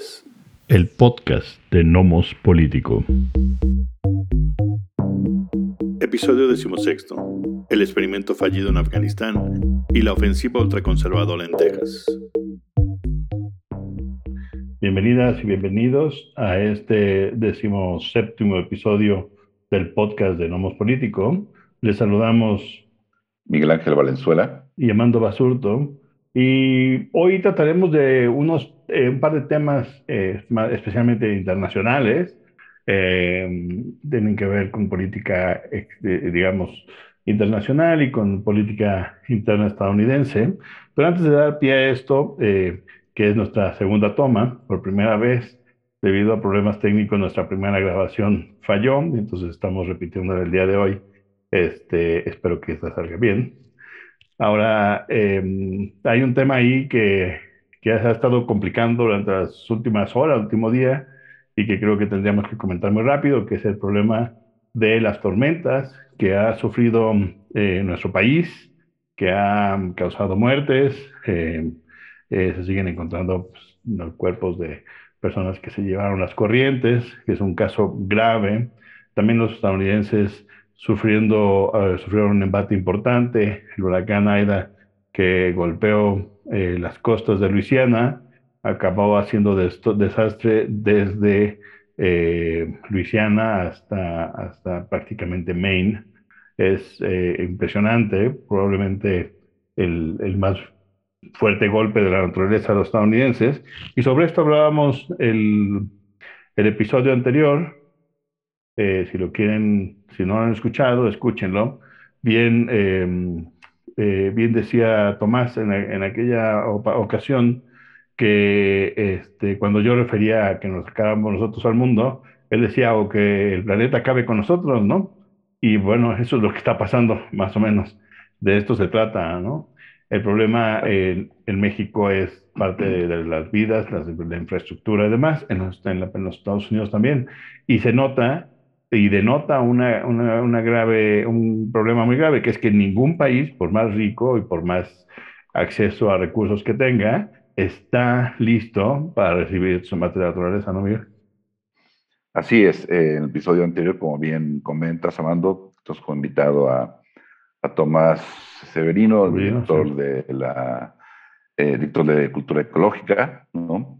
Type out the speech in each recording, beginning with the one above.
es el podcast de Nomos Político. Episodio decimosexto. El experimento fallido en Afganistán y la ofensiva ultraconservadora en Texas. Bienvenidas y bienvenidos a este decimoséptimo episodio del podcast de Nomos Político. Les saludamos Miguel Ángel Valenzuela y Amando Basurto. Y hoy trataremos de unos, eh, un par de temas eh, especialmente internacionales. Eh, tienen que ver con política, digamos, internacional y con política interna estadounidense. Pero antes de dar pie a esto, que es nuestra segunda toma, por primera vez, debido a problemas técnicos, nuestra primera grabación falló, entonces estamos repitiendo el día de hoy. Este, espero que esta salga bien. Ahora, em, hay un tema ahí que, que se ha estado complicando durante las últimas horas, el último día, y que creo que tendríamos que comentar muy rápido, que es el problema de las tormentas que ha sufrido eh, nuestro país, que ha causado muertes. Em, eh, se siguen encontrando pues, los cuerpos de personas que se llevaron las corrientes, que es un caso grave. También los estadounidenses sufriendo, uh, sufrieron un embate importante, el huracán Aida que golpeó eh, las costas de Luisiana, acabó haciendo desastre desde eh, Luisiana hasta, hasta prácticamente Maine. Es eh, impresionante, probablemente el, el, más fuerte golpe de la naturaleza de los estadounidenses. Y sobre esto hablábamos el, el episodio anterior, eh, si lo quieren, si no lo han escuchado, escúchenlo. Bien, em, eh, bien decía Tomás en, en aquella ocasión que este, cuando yo refería a que nos sacáramos nosotros al mundo, él decía que el planeta acabe con nosotros, ¿no? Y bueno, eso es lo que está pasando, más o menos. De esto se trata, ¿no? El problema en, México es parte de, las vidas, las, la infraestructura y demás, en los Estados Unidos también. Y se nota y denota una, una, grave, un problema muy grave, que es que ningún país, por más rico y por más acceso a recursos que tenga, está listo para recibir su materia naturaleza, ¿no, Miguel? Así es. en el episodio anterior, como bien comentas, Amando, nos fue invitado a, a Tomás Severino, director, de la, eh, director de Cultura Ecológica, ¿no?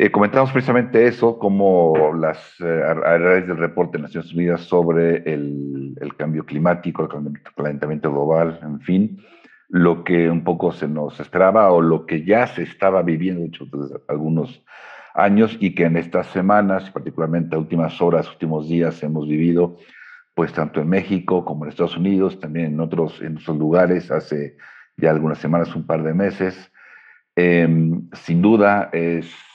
Eh, comentamos precisamente eso, como las, eh, a, raíz del reporte de Naciones Unidas sobre el, el, cambio climático, el calentamiento global, en fin, lo que un poco se nos esperaba o lo que ya se estaba viviendo, de hecho, desde algunos años y que en estas semanas, particularmente últimas horas, últimos días, hemos vivido, pues tanto en México como en Estados Unidos, también en otros, en otros lugares, hace ya algunas semanas, un par de meses. Em, sin duda es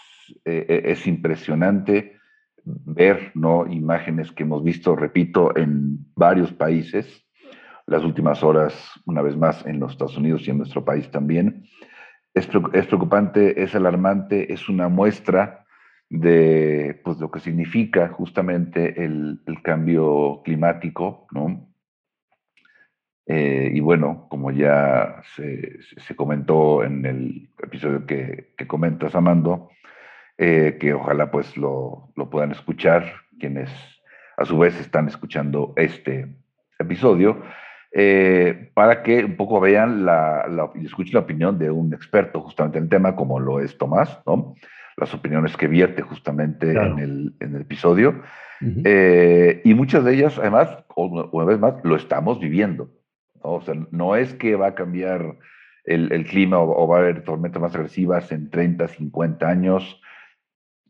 eh, eh, es impresionante ver ¿no? imágenes que hemos visto, repito, en varios países, las últimas horas, una vez más, en los Estados Unidos y en nuestro país también. Es, preocupante, es alarmante, es una muestra de pues, lo que significa justamente el, cambio climático, ¿no? Eh, y bueno, como ya se, comentó en el episodio que, que comentas, Amando, eh, que ojalá pues lo, lo, puedan escuchar quienes a su vez están escuchando este episodio, eh, para que un poco vean la, y escuchen la opinión de un experto justamente en el tema, como lo es Tomás, ¿no? las opiniones que vierte justamente en, el, en, el, episodio. Eh, y muchas de ellas, además, una vez más, lo estamos viviendo. ¿no? O sea, no es que va a cambiar el, el clima o, o, va a haber tormentas más agresivas en 30, 50 años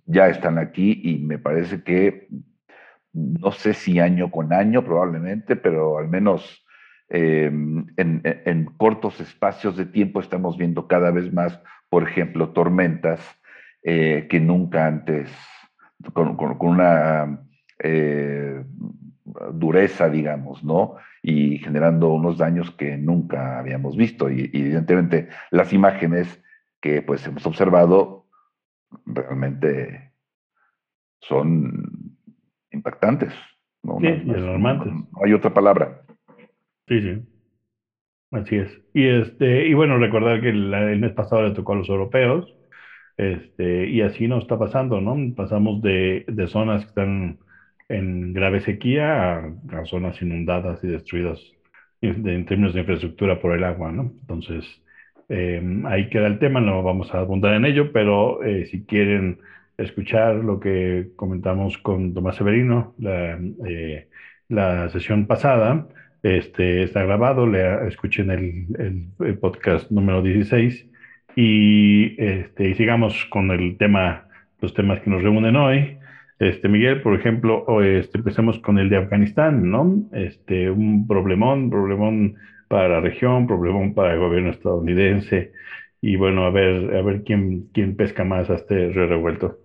ya están aquí y me parece que, no sé si año con año probablemente, pero al menos em, en, cortos espacios de tiempo estamos viendo cada vez más, por ejemplo, tormentas eh, que nunca antes, con, una eh, dureza, digamos, ¿no? Y generando unos daños que nunca habíamos visto. Y, y evidentemente las imágenes que pues hemos observado realmente son impactantes. ¿no? Sí, y alarmantes. No, hay otra palabra. Sí, sí. Así es. Y este, y bueno, recordar que el mes pasado le tocó a los europeos, Este, y así nos está pasando, ¿no? Pasamos de, de zonas que están en grave sequía a, zonas inundadas y destruidas en, términos de infraestructura por el agua, ¿no? Entonces, em, ahí queda el tema, no vamos a abundar en ello, pero eh, si quieren escuchar lo que comentamos con Tomás Severino, la, eh, la sesión pasada, este, está grabado, le, escuchen el, el, podcast número 16 y, este, y sigamos con el tema, los temas que nos reúnen hoy. Este, Miguel, por ejemplo, este, empecemos con el de Afganistán, ¿no? Este, un problemón, problemón para la región, problemón para el gobierno estadounidense. Y bueno, a ver, a ver quién, quién pesca más a este río revuelto.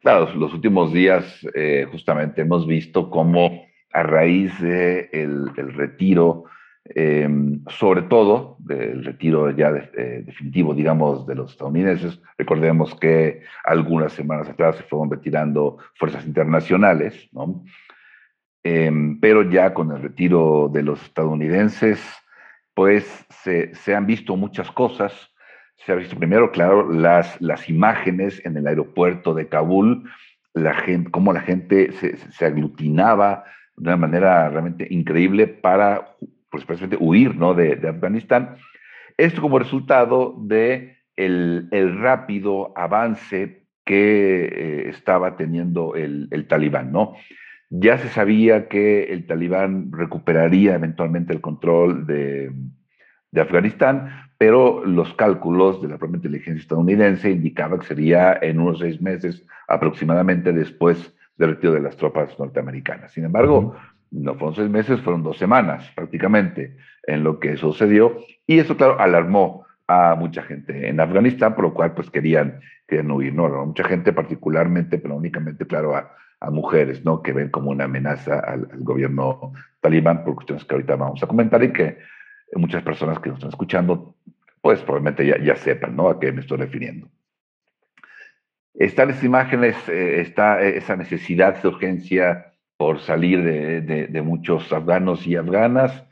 Claro, los últimos días eh, justamente hemos visto cómo a raíz del de el retiro, em, sobre todo del retiro ya eh, definitivo, digamos, de los estadounidenses. Recordemos que algunas semanas atrás se fueron retirando fuerzas internacionales, ¿no? Em, pero ya con el retiro de los estadounidenses, pues se, han visto muchas cosas. Se ha visto primero, claro, las, las imágenes en el aeropuerto de Kabul, la gente, cómo la gente se, aglutinaba de una manera realmente increíble para, pues, precisamente huir ¿no? de, de Afganistán. Esto como resultado de el rápido avance que eh, estaba teniendo el, el, talibán, ¿no? Ya se sabía que el talibán recuperaría eventualmente el control de, de Afganistán, pero los cálculos de la propia inteligencia estadounidense indicaban que sería en unos seis meses aproximadamente después del retiro de las tropas norteamericanas. Sin embargo, no fueron seis meses, fueron dos semanas prácticamente en lo que sucedió. Y eso, claro, alarmó a mucha gente en Afganistán, por lo cual pues querían, querían huir, ¿no? Mucha gente particularmente, pero únicamente, claro, a, a mujeres, ¿no? Que ven como una amenaza al, gobierno talibán por cuestiones que ahorita vamos a comentar y que muchas personas que nos están escuchando, pues probablemente ya, ya sepan, ¿no? A qué me estoy refiriendo. Están esas imágenes, eh, está esa necesidad, esa urgencia por salir de, de, de muchos afganos y afganas.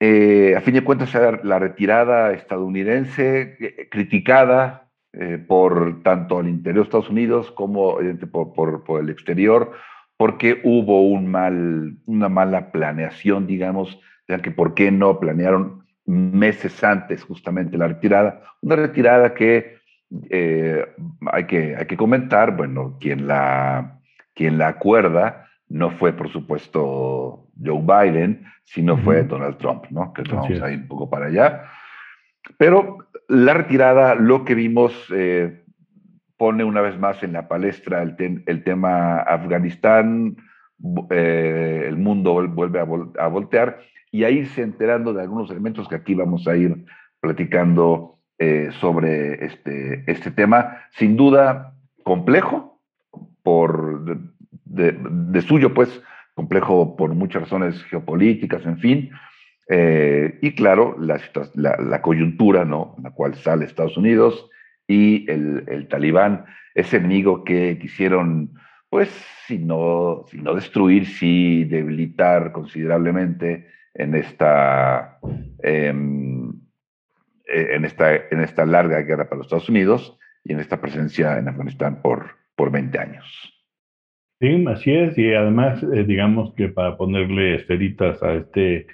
Eh, a fin de cuentas, la retirada estadounidense eh, criticada eh, por tanto el interior de Estados Unidos como por, por, por, el exterior, porque hubo un mal, una mala planeación, digamos, de que por qué no planearon meses antes justamente la retirada, una retirada que eh, hay, que, hay que comentar, bueno, quien la, quien la acuerda no fue, por supuesto, Joe Biden, sino fue Donald Trump, ¿no? Que vamos a ir un poco para allá. Pero la retirada, lo que vimos, eh, pone una vez más en la palestra el, te el tema Afganistán, eh, el mundo vuelve a, a, voltear y a irse enterando de algunos elementos que aquí vamos a ir platicando eh, sobre este, este tema, sin duda complejo, por de, suyo, pues, complejo por muchas razones geopolíticas, en fin, eh, y claro, la, la, la, coyuntura, ¿no?, en la cual sale Estados Unidos y el, el talibán, ese enemigo que quisieron, pues, si no, si no destruir, sí debilitar considerablemente en esta... Eh, en esta, en esta larga guerra para los Estados Unidos y en esta presencia en Afganistán por, por 20 años. Sí, así es, y además, eh, digamos que para ponerle esferitas a este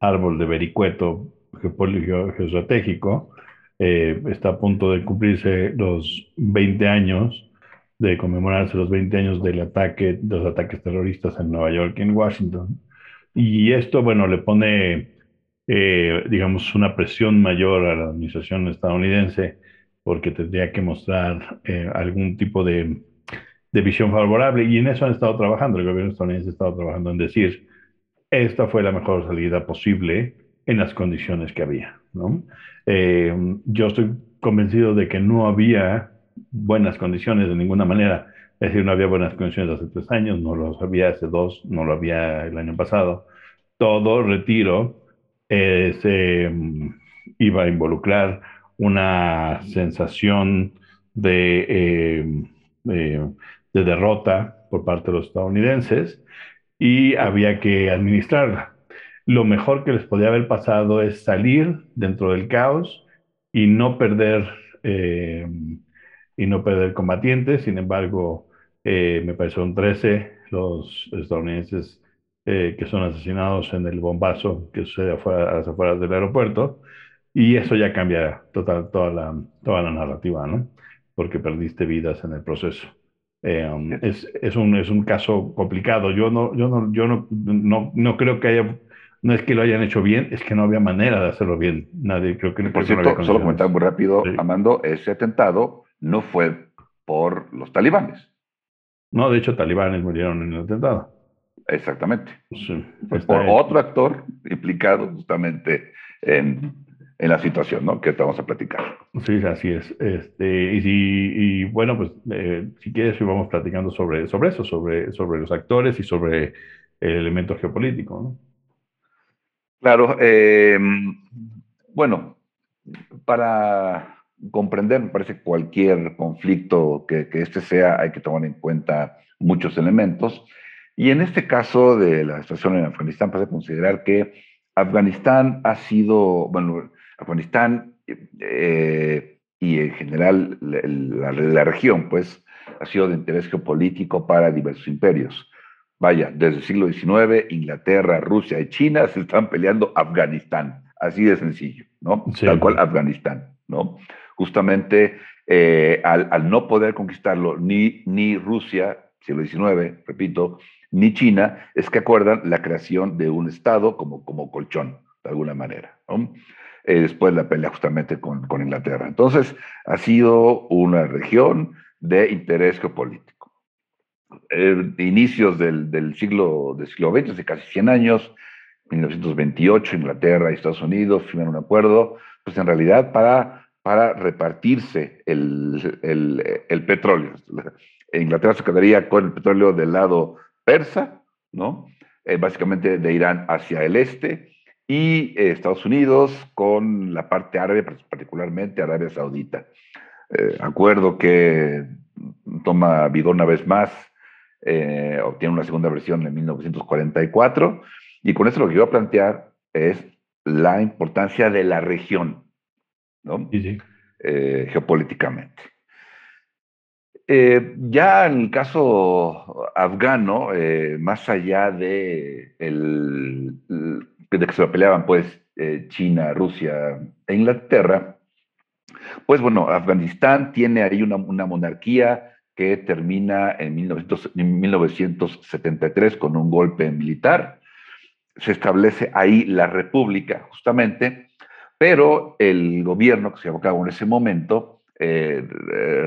árbol de vericueto geoestratégico, eh, está a punto de cumplirse los 20 años, de conmemorarse los 20 años del ataque, los ataques terroristas en Nueva York y en Washington. Y esto, bueno, le pone eh, digamos, una presión mayor a la administración estadounidense porque tendría que mostrar eh, algún tipo de, de, visión favorable y en eso han estado trabajando. El gobierno estadounidense ha estado trabajando en decir, esta fue la mejor salida posible en las condiciones que había. ¿no? Eh, yo estoy convencido de que no había buenas condiciones de ninguna manera. Es decir, no había buenas condiciones hace tres años, no lo había hace dos, no lo había el año pasado. Todo retiro eh, se um, iba a involucrar una sensación de, eh, de derrota por parte de los estadounidenses y había que administrarla. Lo mejor que les podía haber pasado es salir dentro del caos y no perder eh, y no perder combatientes. Sin embargo, eh, me parece son 13 los estadounidenses eh, que son asesinados en el bombazo que sucede afuera, a las afueras del aeropuerto. Y eso ya cambia total, toda, la, toda la narrativa, ¿no? Porque perdiste vidas en el proceso. Um, es, es, un, es un caso complicado. Yo no, yo no, yo no, no, no creo que haya no es que lo hayan hecho bien, es que no había manera de hacerlo bien. Nadie creo que Por cierto, solo comentar muy rápido, Amando, ese atentado no fue por los talibanes. No, de hecho, talibanes murieron en el atentado. Exactamente. fue por otro actor implicado justamente en, en, la situación, ¿no? Que vamos a platicar. Sí, así es. Este, y, si, y bueno, pues eh, si quieres, vamos platicando sobre, sobre eso, sobre, sobre los actores y sobre el elemento geopolítico, ¿no? Claro, eh, bueno, para comprender, me parece, cualquier conflicto que, que este sea, hay que tomar en cuenta muchos elementos. Y en este caso de la situación en Afganistán, para considerar que Afganistán ha sido, bueno, Afganistán eh, y en general la, la, región, pues, ha sido de interés geopolítico para diversos imperios. Vaya, desde el siglo XIX, Inglaterra, Rusia y China se están peleando Afganistán. Así de sencillo, ¿no? Tal cual Afganistán, ¿no? Justamente eh, al, no poder conquistarlo ni, ni Rusia, siglo XIX, repito, ni China, es que acuerdan la creación de un Estado como, como colchón, de alguna manera, ¿no? Eh, después la pelea justamente con, con Inglaterra. Entonces, ha sido una región de interés geopolítico eh, inicios del, del, siglo, del siglo XX, hace casi 100 años, 1928, Inglaterra y Estados Unidos firman un acuerdo, pues en realidad para, para repartirse el, el, el petróleo. Inglaterra se quedaría con el petróleo del lado persa, ¿no? Eh, básicamente de Irán hacia el este, y eh, Estados Unidos con la parte árabe, particularmente Arabia Saudita. Eh, acuerdo que toma vigor una vez más eh, obtiene una segunda versión en 1944, y con eso lo que iba a plantear es la importancia de la región, ¿no? Eh, geopolíticamente. Eh, ya en el caso afgano, más allá de, el, de que se lo peleaban pues China, Rusia e Inglaterra, pues bueno, Afganistán tiene ahí una, monarquía que termina en, 1973 con un golpe militar. Se establece ahí la república, justamente, pero el gobierno que se llevó a en ese momento, eh,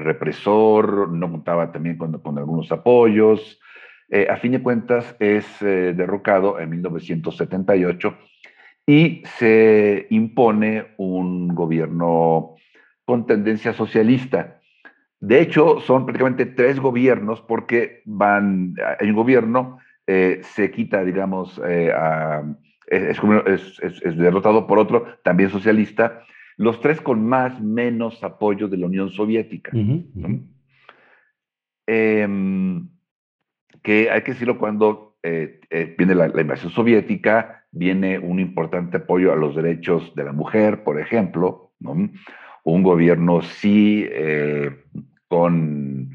represor, no contaba también con, con algunos apoyos. Eh, a fin de cuentas, es eh, derrocado en 1978 y se impone un gobierno con tendencia socialista de hecho, son prácticamente tres gobiernos porque van, hay un gobierno, eh, se quita, digamos, es, derrotado por otro, también socialista, los tres con más menos apoyo de la Unión Soviética. Em, que hay que decirlo cuando eh, viene la, invasión soviética, viene un importante apoyo a los derechos de la mujer, por ejemplo, un gobierno sí con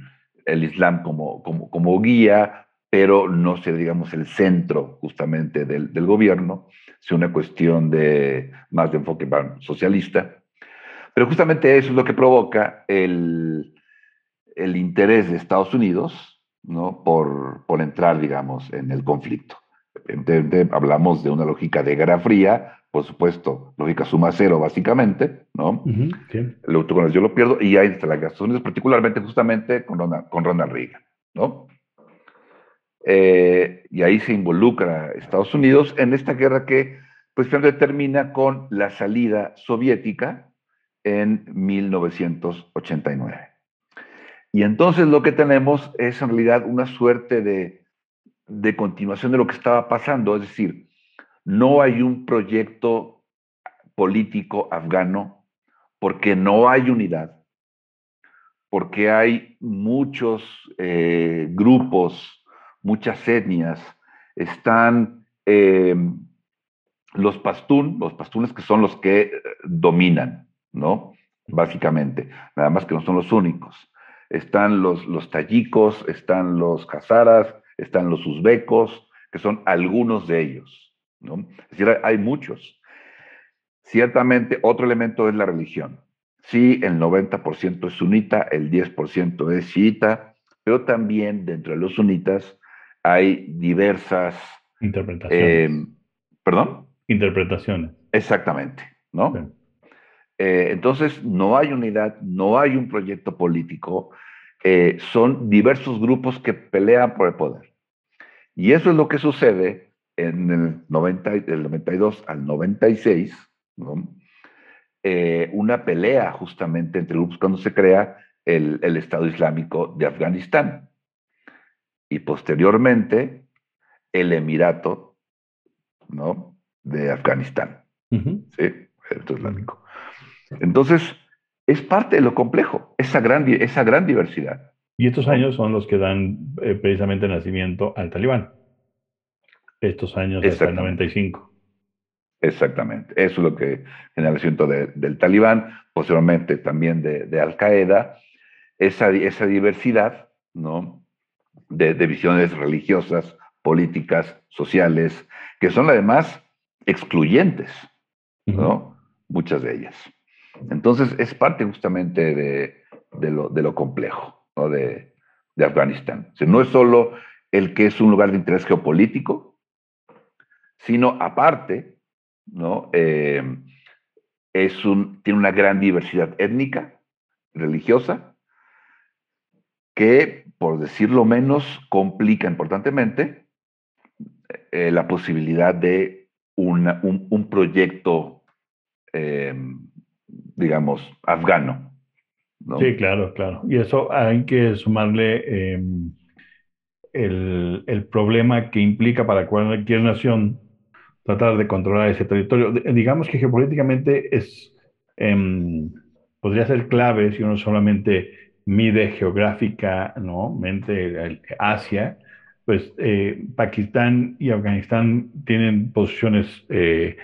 el Islam como, como, como guía, pero no ser, digamos, el centro justamente del, del gobierno, sino una cuestión de más de enfoque socialista. Pero justamente eso es lo que provoca el, el interés de Estados Unidos ¿no? por, por entrar, digamos, en el conflicto. hablamos de una lógica de guerra fría, por supuesto, lógica suma cero, básicamente, ¿no? Lo, yo lo pierdo y ahí está la Estados Unidos, particularmente justamente con Ronald, con Ronald Reagan, ¿no? Eh, y ahí se involucra Estados Unidos en esta guerra que, pues, finalmente termina con la salida soviética en 1989. Y entonces lo que tenemos es en realidad una suerte de, de continuación de lo que estaba pasando, es decir, no hay un proyecto político afgano porque no hay unidad, porque hay muchos eh, grupos, muchas etnias, están em, los pastún, los pastunes que son los que eh, dominan, ¿no? básicamente, nada más que no son los únicos. Están los, los tayikos, están los hazaras, están los uzbecos, que son algunos de ellos. ¿no? Es decir, hay muchos. Ciertamente, otro elemento es la religión. Sí, el 90% es sunita, el 10% es chiita, pero también dentro de los sunitas hay diversas... Interpretaciones. Eh, ¿Perdón? Interpretaciones. Exactamente, ¿no? Eh, entonces, no hay unidad, no hay un proyecto político, eh, son diversos grupos que pelean por el poder. Y eso es lo que sucede en el 90, del 92 al 96, ¿no? Eh, una pelea justamente entre grupos cuando se crea el, el, Estado Islámico de Afganistán. Y posteriormente el Emirato ¿no? de Afganistán. ¿sí? El Estado Islámico. Entonces, es parte de lo complejo, esa gran, esa gran diversidad. Y estos años son los que dan eh, precisamente nacimiento al talibán. Estos años hasta el 95. Exactamente. Eso es lo que en el asunto del talibán, posteriormente también de, de Al Qaeda, esa, esa diversidad ¿no? de, de visiones religiosas, políticas, sociales, que son además excluyentes, ¿no? Muchas de ellas. Entonces, es parte justamente de, lo, complejo de, Afganistán. No es solo el que es un lugar de interés geopolítico, sino aparte, ¿no? Eh, es un, tiene una gran diversidad étnica, religiosa, que, por decirlo menos, complica importantemente eh, la posibilidad de un, un, proyecto eh, digamos, afgano. ¿no? Sí, claro, claro. Y eso hay que sumarle eh, el, el, problema que implica para cualquier nación tratar de controlar ese territorio. Digamos que geopolíticamente es, eh, podría ser clave si uno solamente mide geográfica, ¿no? Mente Asia, pues eh, Pakistán y Afganistán tienen posiciones eh,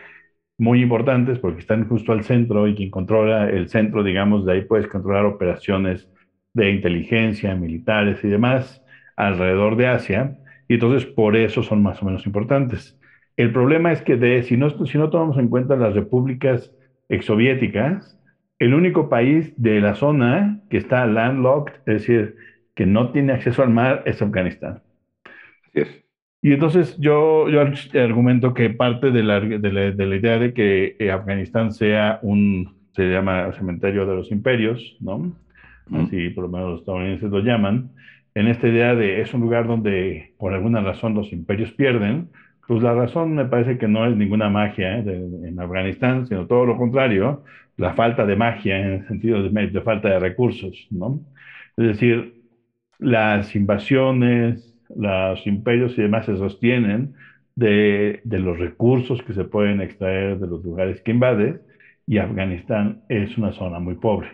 muy importantes porque están justo al centro y quien controla el centro, digamos, de ahí puedes controlar operaciones de inteligencia, militares y demás alrededor de Asia, y entonces por eso son más o menos importantes. El problema es que de, si, no, si no tomamos en cuenta las repúblicas exsoviéticas, el único país de la zona que está landlocked, es decir, que no tiene acceso al mar, es Afganistán. Así es. Y entonces yo, yo argumento que parte de la, de la, de la idea de que eh, Afganistán sea un, se llama cementerio de los imperios, ¿no? Así por lo menos los estadounidenses lo llaman, en esta idea de es un lugar donde por alguna razón los imperios pierden, pues la razón me parece que no es ninguna magia ¿eh? de, en Afganistán, sino todo lo contrario, la falta de magia en el sentido de, de falta de recursos, ¿no? Es decir, las invasiones, los imperios y demás se sostienen de, de, los recursos que se pueden extraer de los lugares que invades y Afganistán es una zona muy pobre,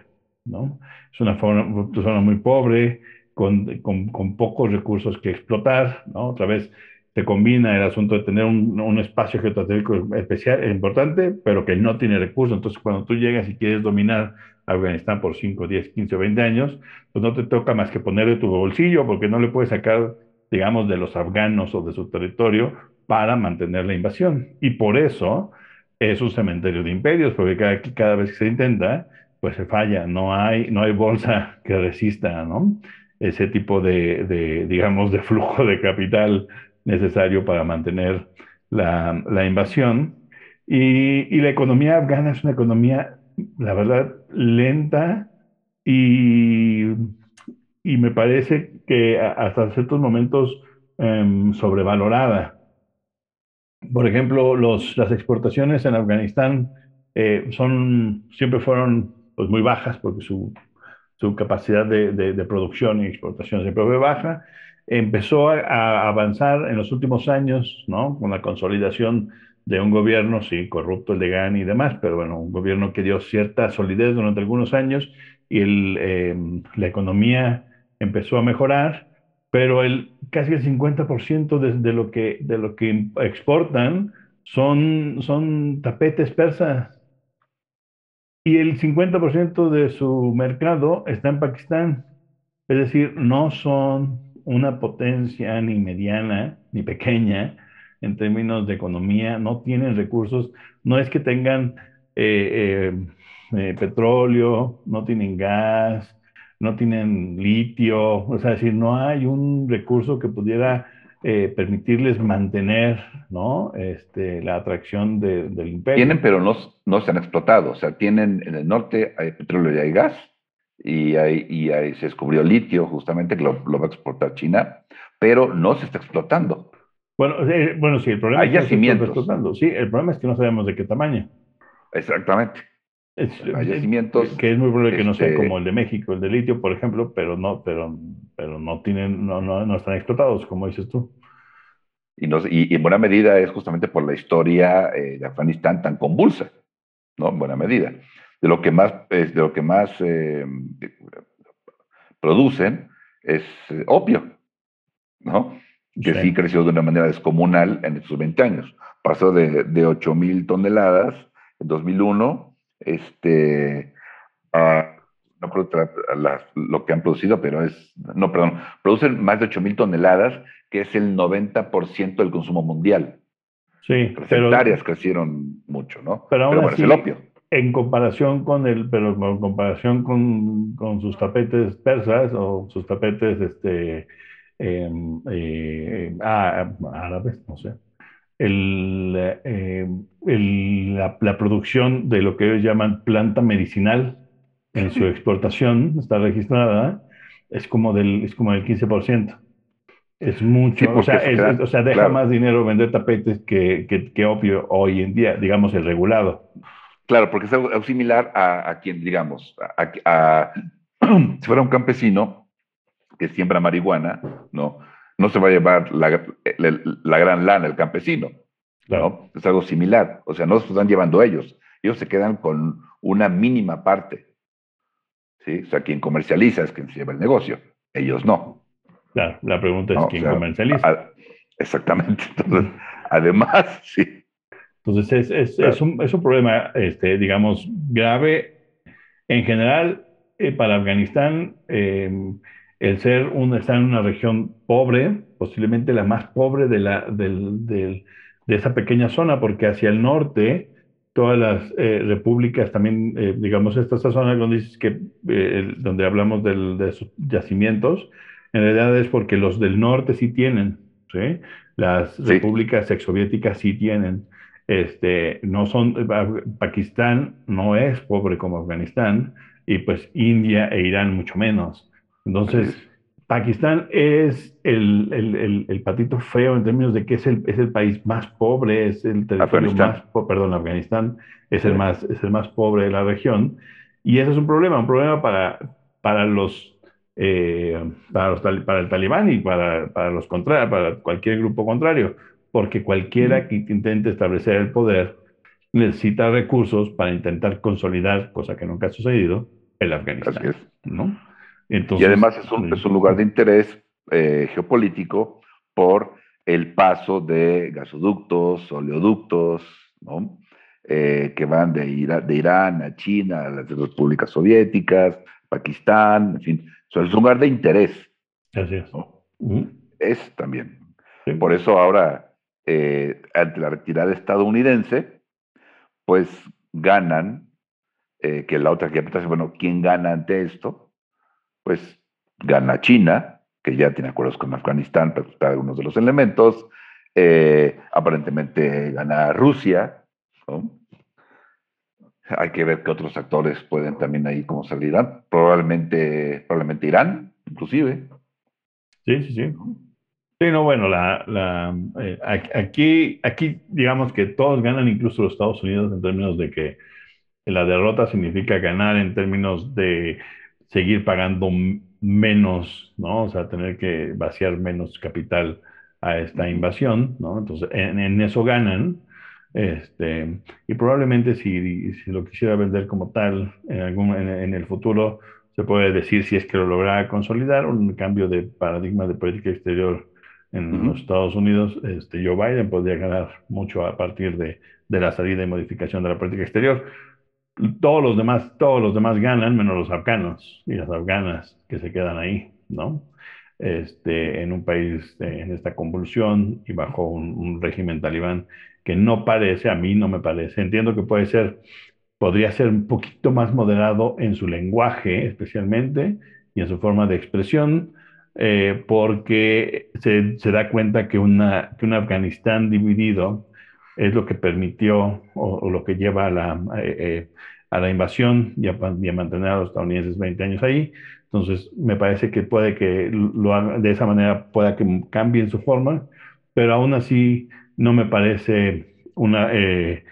¿no? Es una, una zona muy pobre, con, con, con, pocos recursos que explotar, ¿no? Otra vez se combina el asunto de tener un, un espacio geoestratégico especial, importante, pero que no tiene recursos. Entonces, cuando tú llegas y quieres dominar Afganistán por 5, 10, 15 o 20 años, pues no te toca más que poner de tu bolsillo porque no le puedes sacar digamos, de los afganos o de su territorio para mantener la invasión. Y por eso es un cementerio de imperios, porque cada, cada vez que se intenta, pues se falla, no hay, no hay bolsa que resista, ¿no? Ese tipo de, digamos, de flujo de capital necesario para mantener la, invasión. Y, la economía afgana es una economía, la verdad, lenta y y me parece que hasta ciertos momentos eh, sobrevalorada. Por ejemplo, los, las exportaciones en Afganistán eh, son, siempre fueron pues, muy bajas porque su, su capacidad de, de, producción y exportación siempre fue baja. Empezó a, avanzar en los últimos años, ¿no? Con la consolidación de un gobierno, sí, corrupto, el de Ghani y demás, pero bueno, un gobierno que dio cierta solidez durante algunos años y el, eh, la economía empezó a mejorar, pero el, casi el 50% de, lo que, de lo que exportan son, son tapetes persas. y el 50% de su mercado está en Pakistán. Es decir, no son una potencia ni mediana ni pequeña en términos de economía, no tienen recursos, no es que tengan eh, eh, eh, petróleo, no tienen gas, no tienen litio, o sea, decir, no hay un recurso que pudiera permitirles mantener ¿no? este, la atracción del imperio. Tienen, pero no, no se han explotado, o sea, tienen en el norte hay petróleo y hay gas, y ahí, y se descubrió litio, justamente, que lo, va a exportar China, pero no se está explotando. Bueno, eh, bueno sí, el problema hay es que yacimientos. se está explotando. Sí, el problema es que no sabemos de qué tamaño. Exactamente. Hay yacimientos. Que es muy probable que no sea este como el de México, el de litio, por ejemplo, pero no, pero, pero no tienen, no, no, no están explotados, como dices tú. Y, no, y, en buena medida es justamente por la historia eh, de Afganistán tan convulsa, ¿no? En buena medida de lo que más, de lo que más eh, producen es eh, opio, ¿no? Que sí. creció de una manera descomunal en estos 20 años. Pasó de, de 8 mil toneladas en 2001 este, a, no creo lo que han producido, pero es, no, perdón, producen más de 8 mil toneladas, que es el 90% del consumo mundial. Sí, Las hectáreas crecieron mucho, ¿no? Pero, bueno, es el opio en comparación con el, pero en comparación con, con sus tapetes persas o sus tapetes este, em, eh, ah, árabes, no sé. El, eh, el, la, la, producción de lo que ellos llaman planta medicinal en su exportación está registrada, es como del, es como del 15%. Es mucho, o, sea, o, sea, deja más dinero vender tapetes que, que, que opio hoy en día, digamos el regulado. Claro, porque es algo, similar a, quien, digamos, a, si fuera un campesino que siembra marihuana, ¿no? No se va a llevar la, gran lana el campesino, ¿no? Es algo similar. O sea, no se están llevando ellos. Ellos se quedan con una mínima parte. ¿sí? O sea, quien comercializa es quien se lleva el negocio. Ellos no. Claro, la pregunta es quién comercializa. exactamente. Entonces, además, sí, entonces es, es, es, un, es un, problema, este, digamos, grave. En general, eh, para Afganistán, em, el ser un, estar en una región pobre, posiblemente la más pobre de, la, del, del, de esa pequeña zona, porque hacia el norte, todas las eh, repúblicas también, eh, digamos, esta, esta zona donde dices que, donde hablamos del, de sus yacimientos, en realidad es porque los del norte sí tienen, ¿sí? Las repúblicas exsoviéticas sí tienen. Este, no son, Pakistán no es pobre como Afganistán y pues India e Irán mucho menos. Entonces, Pakistán es el, el, el, patito feo en términos de que es el, es el país más pobre, es el territorio más, perdón, Afganistán es el, más, es el más pobre de la región. Y eso es un problema, un problema para, para los eh, para, los, para, el talibán y para, para los contrarios, para cualquier grupo contrario, porque cualquiera que intente establecer el poder necesita recursos para intentar consolidar, cosa que nunca ha sucedido, el Afganistán. ¿no? Y además es un, es un, lugar de interés eh, geopolítico por el paso de gasoductos, oleoductos, ¿no? Eh, que van de, de, Irán a China, a las repúblicas soviéticas, Pakistán, en fin, es un lugar de interés. Así es. Es también. Por eso ahora eh, ante la retirada estadounidense, pues ganan, que la otra que bueno, ¿quién gana ante esto? Pues gana China, que ya tiene acuerdos con Afganistán para algunos de los elementos, eh, aparentemente gana Rusia, Hay que ver qué otros actores pueden también ahí como salirán. Probablemente, probablemente Irán, inclusive. Sí, sí, sí. Sí, no, bueno, la, la, eh, aquí, aquí digamos que todos ganan, incluso los Estados Unidos, en términos de que la derrota significa ganar en términos de seguir pagando menos, ¿no? O sea, tener que vaciar menos capital a esta invasión, ¿no? Entonces, en, eso ganan. Este, y probablemente si, si, lo quisiera vender como tal en, algún, en el futuro, se puede decir si es que lo logra consolidar, un cambio de paradigma de política exterior en los Estados Unidos, este, Joe Biden podría ganar mucho a partir de, de, la salida y modificación de la política exterior. Todos los demás, todos los demás ganan, menos los afganos y las afganas que se quedan ahí, ¿no? Este, en un país en esta convulsión y bajo un, régimen talibán que no parece, a mí no me parece, entiendo que puede ser, podría ser un poquito más moderado en su lenguaje especialmente y en su forma de expresión, eh, porque se, se, da cuenta que, una, que un Afganistán dividido es lo que permitió o, lo que lleva a la, eh, eh, a la invasión y a, mantener a los estadounidenses 20 años ahí. Entonces, me parece que puede que lo haga, de esa manera pueda que cambien su forma, pero aún así no me parece una, que,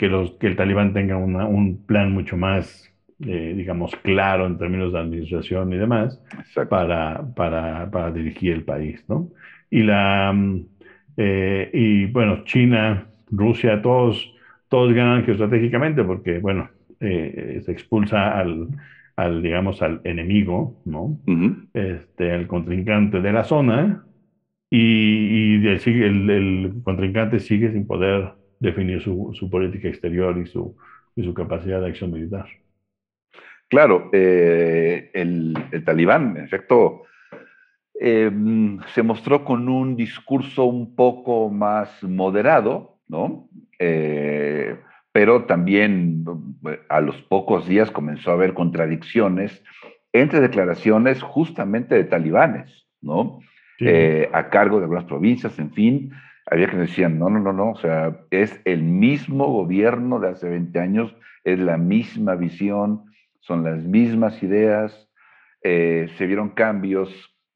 los, que el talibán tenga un plan mucho más eh, digamos, claro en términos de administración y demás para, para, para, dirigir el país, ¿no? Y, la, mm, eh, y bueno, China, Rusia, todos, todos ganan geoestratégicamente porque, bueno, eh, se expulsa al, al, digamos, al enemigo, ¿no? este, al contrincante de la zona y, y el, el, contrincante sigue sin poder definir su, su política exterior y su, y su capacidad de acción militar. Claro, eh, el, talibán, en efecto, em, se mostró con un discurso un poco más moderado, ¿no? Eh, pero también a los pocos días comenzó a haber contradicciones entre declaraciones justamente de talibanes, ¿no? Eh, a cargo de algunas provincias, en fin, había que decían, no, no, no, no, o sea, es el mismo gobierno de hace 20 años, es la misma visión, son las mismas ideas, eh, se vieron cambios,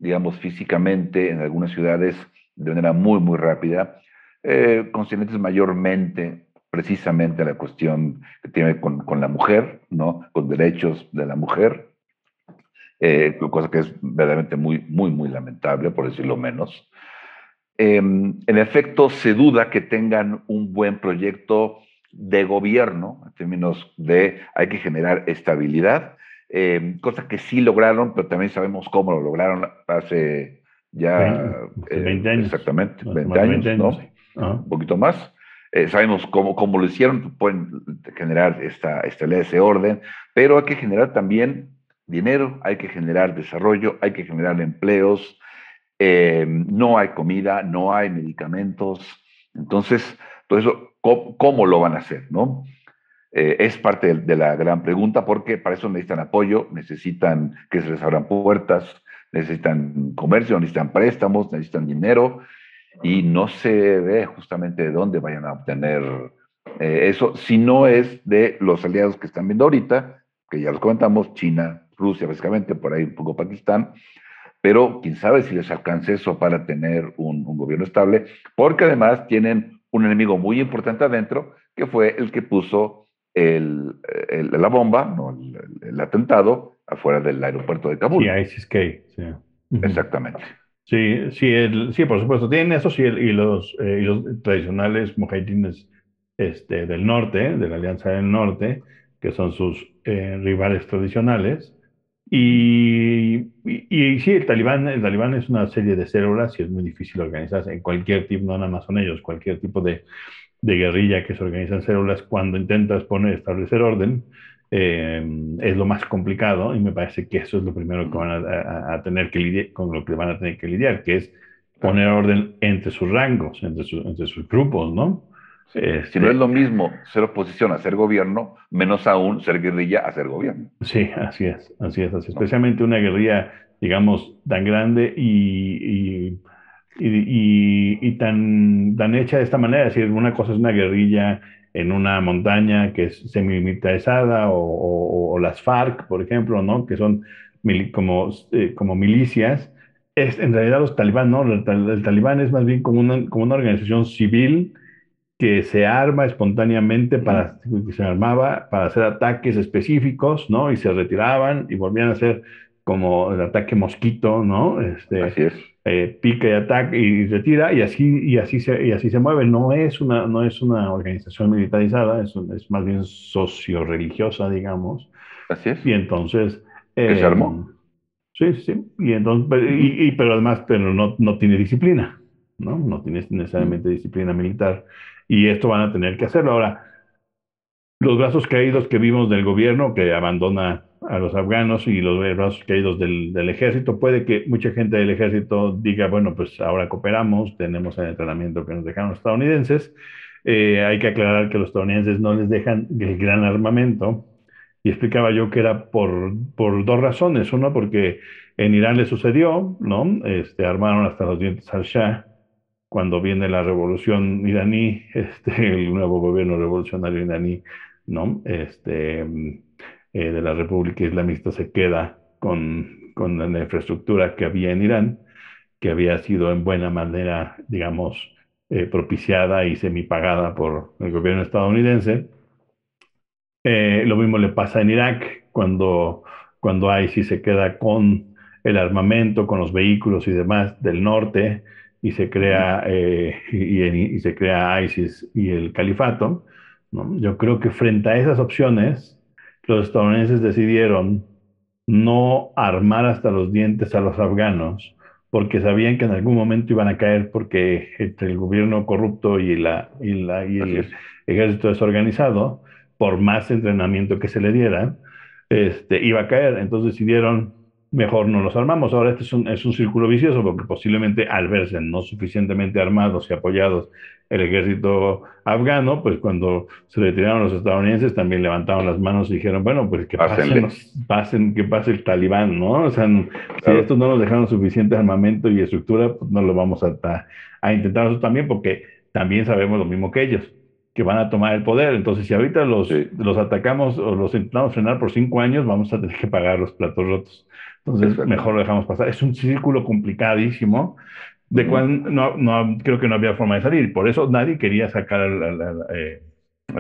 digamos, físicamente en algunas ciudades de manera muy, muy rápida, eh, conscientes mayormente precisamente a la cuestión que tiene con, con, la mujer, ¿no? con derechos de la mujer, eh, cosa que es verdaderamente muy, muy, muy lamentable, por decirlo menos. Em, en efecto, se duda que tengan un buen proyecto de gobierno, en términos de hay que generar estabilidad, eh, cosa que sí lograron, pero también sabemos cómo lo lograron hace ya 20 eh, años. Exactamente, 20 años, ¿no? Un poquito más. Eh, sabemos cómo, cómo lo hicieron, pueden generar esta estabilidad, ese orden, pero hay que generar también dinero, hay que generar desarrollo, hay que generar empleos, no hay comida, no hay medicamentos. Entonces, todo eso ¿Cómo, lo van a hacer? ¿no? Eh, es parte de, la gran pregunta porque para eso necesitan apoyo, necesitan que se les abran puertas, necesitan comercio, necesitan préstamos, necesitan dinero y no se ve justamente de dónde vayan a obtener eh, eso, si no es de los aliados que están viendo ahorita, que ya los comentamos, China, Rusia básicamente, por ahí un poco Pakistán, pero quién sabe si les alcance eso para tener un, un gobierno estable, porque además tienen un enemigo muy importante adentro, que fue el que puso el, la bomba, no, el, atentado, afuera del aeropuerto de Kabul. Sí, ISIS-K, sí. Exactamente. Sí, sí, sí, por supuesto, tienen eso sí, y los, eh, y los tradicionales mujahidines este, del norte, de la Alianza del Norte, que son sus eh, rivales tradicionales, y, y, sí, el talibán, el talibán es una serie de células y es muy difícil organizarse en cualquier tipo, no nada más son ellos, cualquier tipo de, de guerrilla que se organiza en células, cuando intentas poner, establecer orden, eh, es lo más complicado y me parece que eso es lo primero que van a, a, tener que lidiar, con lo que van a tener que lidiar, que es poner orden entre sus rangos, entre, entre sus grupos, ¿no? Si no es lo mismo ser oposición a ser gobierno, menos aún ser guerrilla a ser gobierno. Sí, así es, así es, especialmente una guerrilla, digamos, tan grande y, y, tan, tan hecha de esta manera. Es decir, una cosa es una guerrilla en una montaña que es semimilitarizada o, o, las FARC, por ejemplo, ¿no? que son como, eh, como milicias. Es, en realidad los talibán, ¿no? El, el, talibán es más bien como una, como una organización civil que se arma espontáneamente para, que se armaba para hacer ataques específicos, ¿no? Y se retiraban y volvían a hacer como el ataque mosquito, ¿no? Este, así es. Eh, pica y ataca y retira y así, y así, se, y así se mueve. No es una, no es una organización militarizada, es, es más bien socio-religiosa, digamos. Así es. Y entonces... se armó. Em, sí, sí. Y entonces, y, pero además, pero no, no tiene disciplina, ¿no? No tiene necesariamente disciplina militar y esto van a tener que hacerlo. Ahora, los brazos caídos que vimos del gobierno que abandona a los afganos y los brazos caídos del, del, ejército, puede que mucha gente del ejército diga, bueno, pues ahora cooperamos, tenemos el entrenamiento que nos dejaron los estadounidenses. Eh, hay que aclarar que los estadounidenses no les dejan el gran armamento. Y explicaba yo que era por, por dos razones. Una, porque en Irán le sucedió, ¿no? Este, armaron hasta los dientes al Shah cuando viene la revolución iraní, este, el nuevo gobierno revolucionario iraní, ¿no? Este, eh, de la República Islamista se queda con, con la infraestructura que había en Irán, que había sido en buena manera, digamos, eh, propiciada y semipagada por el gobierno estadounidense. Eh, lo mismo le pasa en Irak, cuando, cuando ISIS se queda con el armamento, con los vehículos y demás del norte, y se crea, eh, y, se crea ISIS y el califato. Yo creo que frente a esas opciones, los estadounidenses decidieron no armar hasta los dientes a los afganos, porque sabían que en algún momento iban a caer porque entre el gobierno corrupto y, la, y, la, y el ejército desorganizado, por más entrenamiento que se le diera, este, iba a caer. Entonces decidieron mejor no los armamos. Ahora este es un, es un círculo vicioso porque posiblemente al verse no suficientemente armados y apoyados el ejército afgano, pues cuando se retiraron los estadounidenses también levantaron las manos y dijeron, bueno, pues que pasen, pasen, que pase el talibán, ¿no? O sea, si estos no nos dejaron suficiente armamento y estructura, pues no lo vamos a, a intentar nosotros también porque también sabemos lo mismo que ellos que van a tomar el poder. Entonces, si ahorita los, los atacamos o los intentamos frenar por cinco años, vamos a tener que pagar los platos rotos. Entonces, mejor lo dejamos pasar. Es un círculo complicadísimo, de cual no, no, creo que no había forma de salir. Por eso nadie quería sacar al, eh,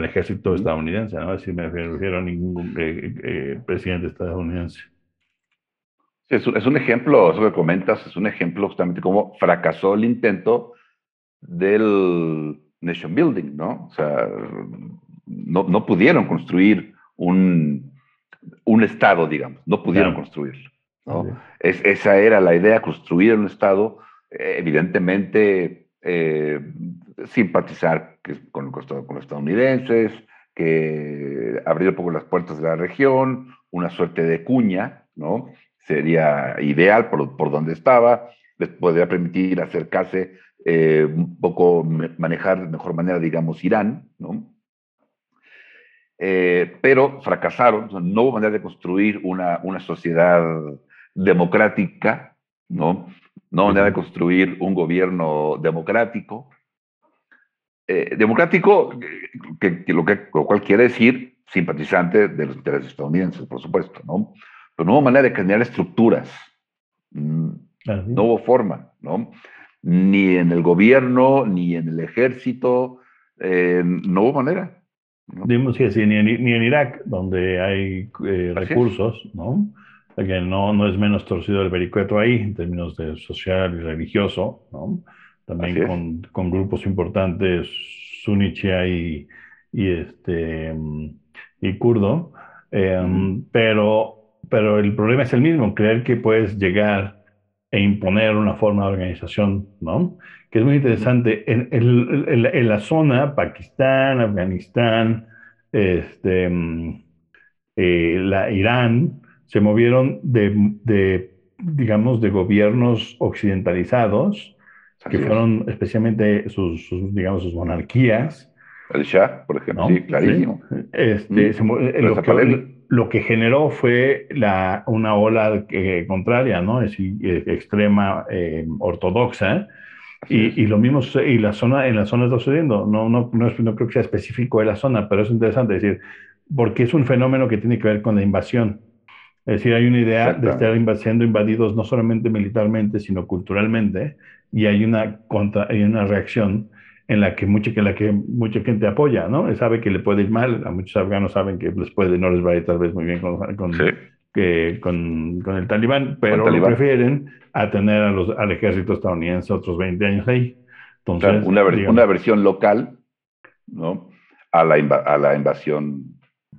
ejército estadounidense, ¿no? Si me refiero a ningún eh, eh, presidente estadounidense. es, un, es un ejemplo, eso que comentas, es un ejemplo justamente cómo fracasó el intento del nation building, ¿no? O sea, no, no pudieron construir un, un Estado, digamos, no pudieron construirlo. ¿no? Es, esa era la idea, construir un Estado, evidentemente eh, simpatizar con, con, los estadounidenses, que abrir un poco las puertas de la región, una suerte de cuña, ¿no? Sería ideal por, por donde estaba, les podría permitir acercarse eh, un poco manejar de mejor manera, digamos, Irán, ¿no? Eh, pero fracasaron, no hubo manera de construir una, una sociedad democrática, ¿no? No manera de construir un gobierno democrático. Eh, democrático, que, lo, que, lo cual quiere decir simpatizante de los intereses estadounidenses, por supuesto, ¿no? Pero no hubo manera de generar estructuras, mm, no hubo forma, ¿no? Ni en el gobierno, ni en el ejército, eh, no hubo manera. ¿no? Dimos que sí, ni en, ni en Irak, donde hay eh, recursos, ¿no? Que no, no es menos torcido el vericueto ahí, en términos de social y religioso, ¿no? También con, con, grupos importantes, sunichia y, y, este, y kurdo. Eh, pero, pero el problema es el mismo, creer que puedes llegar e imponer una forma de organización, ¿no? Que es muy interesante. En, en, la zona, Pakistán, Afganistán, este, mm, eh, la Irán, se movieron de, de, digamos, de gobiernos occidentalizados, que fueron especialmente sus, digamos, sus monarquías. El Shah, por ejemplo, sí, clarísimo. Este, mm. lo, que, lo que generó fue la, una ola contraria, ¿no? Es decir, extrema eh, ortodoxa. Y, y, lo mismo, y la zona, en la zona está sucediendo. No, no, no, no, creo que sea específico de la zona, pero es interesante decir, porque es un fenómeno que tiene que ver con la invasión. Es decir, hay una idea de estar siendo invadidos no solamente militarmente, sino culturalmente, y hay una, contra, hay una reacción en la que mucha, que la que mucha gente apoya, ¿no? Sabe que le puede ir mal, a muchos afganos saben que les puede, no les va a ir tal vez muy bien con, con, que, con, con el talibán, pero prefieren a tener a los, al ejército estadounidense otros 20 años ahí. Entonces, una, una, versión local, ¿no? A la, a la invasión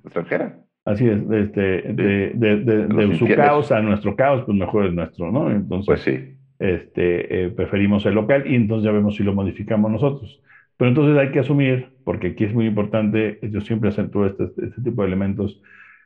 extranjera. Así es, este, de, de, de, de su caos a nuestro caos, pues mejor es nuestro, ¿no? Entonces, pues sí este, eh, preferimos el local y entonces ya vemos si lo modificamos nosotros. Pero entonces hay que asumir, porque aquí es muy importante, yo siempre acentúo este, este tipo de elementos,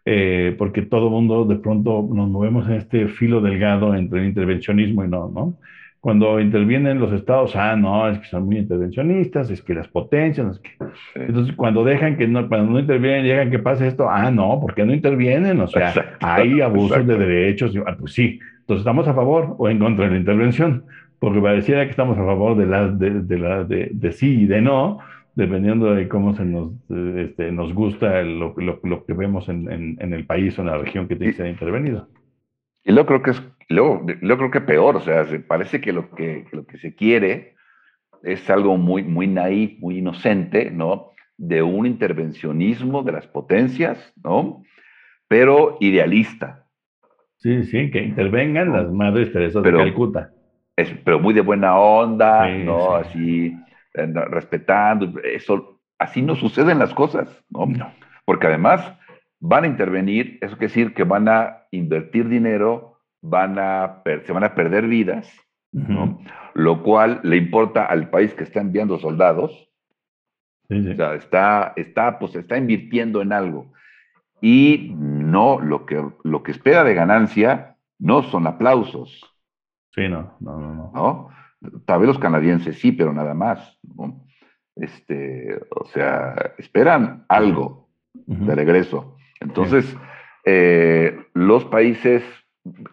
eh, porque todo mundo de pronto nos movemos en este filo delgado entre el intervencionismo y no, ¿no? Cuando intervienen los estados, ah, no, es que son muy intervencionistas, es que las potencias, es que... entonces cuando dejan que no, cuando no intervienen, llegan que pase esto, ah, no, ¿por qué no intervienen? O sea, hay abusos de derechos, ah, pues sí, entonces estamos a favor o en contra de la intervención, porque pareciera que estamos a favor de la, de, la, de, de sí y de no, dependiendo de cómo se nos, este, nos gusta lo, lo, lo que vemos en, en, en, el país o en la región que tiene que ser intervenido. Y luego creo que es, luego, luego creo que peor, o sea, parece que lo que, lo que se quiere es algo muy, muy naif, muy inocente, ¿no? De un intervencionismo de las potencias, ¿no? Pero idealista. Sí, sí, que intervengan las madres Teresas de Calcuta. Es, pero muy de buena onda, ¿no? Así, eh, respetando, eso, así no suceden las cosas, ¿no? no. Porque además van a intervenir, eso quiere decir que van a invertir dinero, van a se van a perder vidas, ¿no? lo cual le importa al país que está enviando soldados. O sea, está, está, pues, está invirtiendo en algo. Y no, lo que, lo que espera de ganancia no son aplausos. Sí, no, no, no. ¿no? Tal vez los canadienses sí, pero nada más. Este, o sea, esperan algo de regreso. Entonces, eh, los países,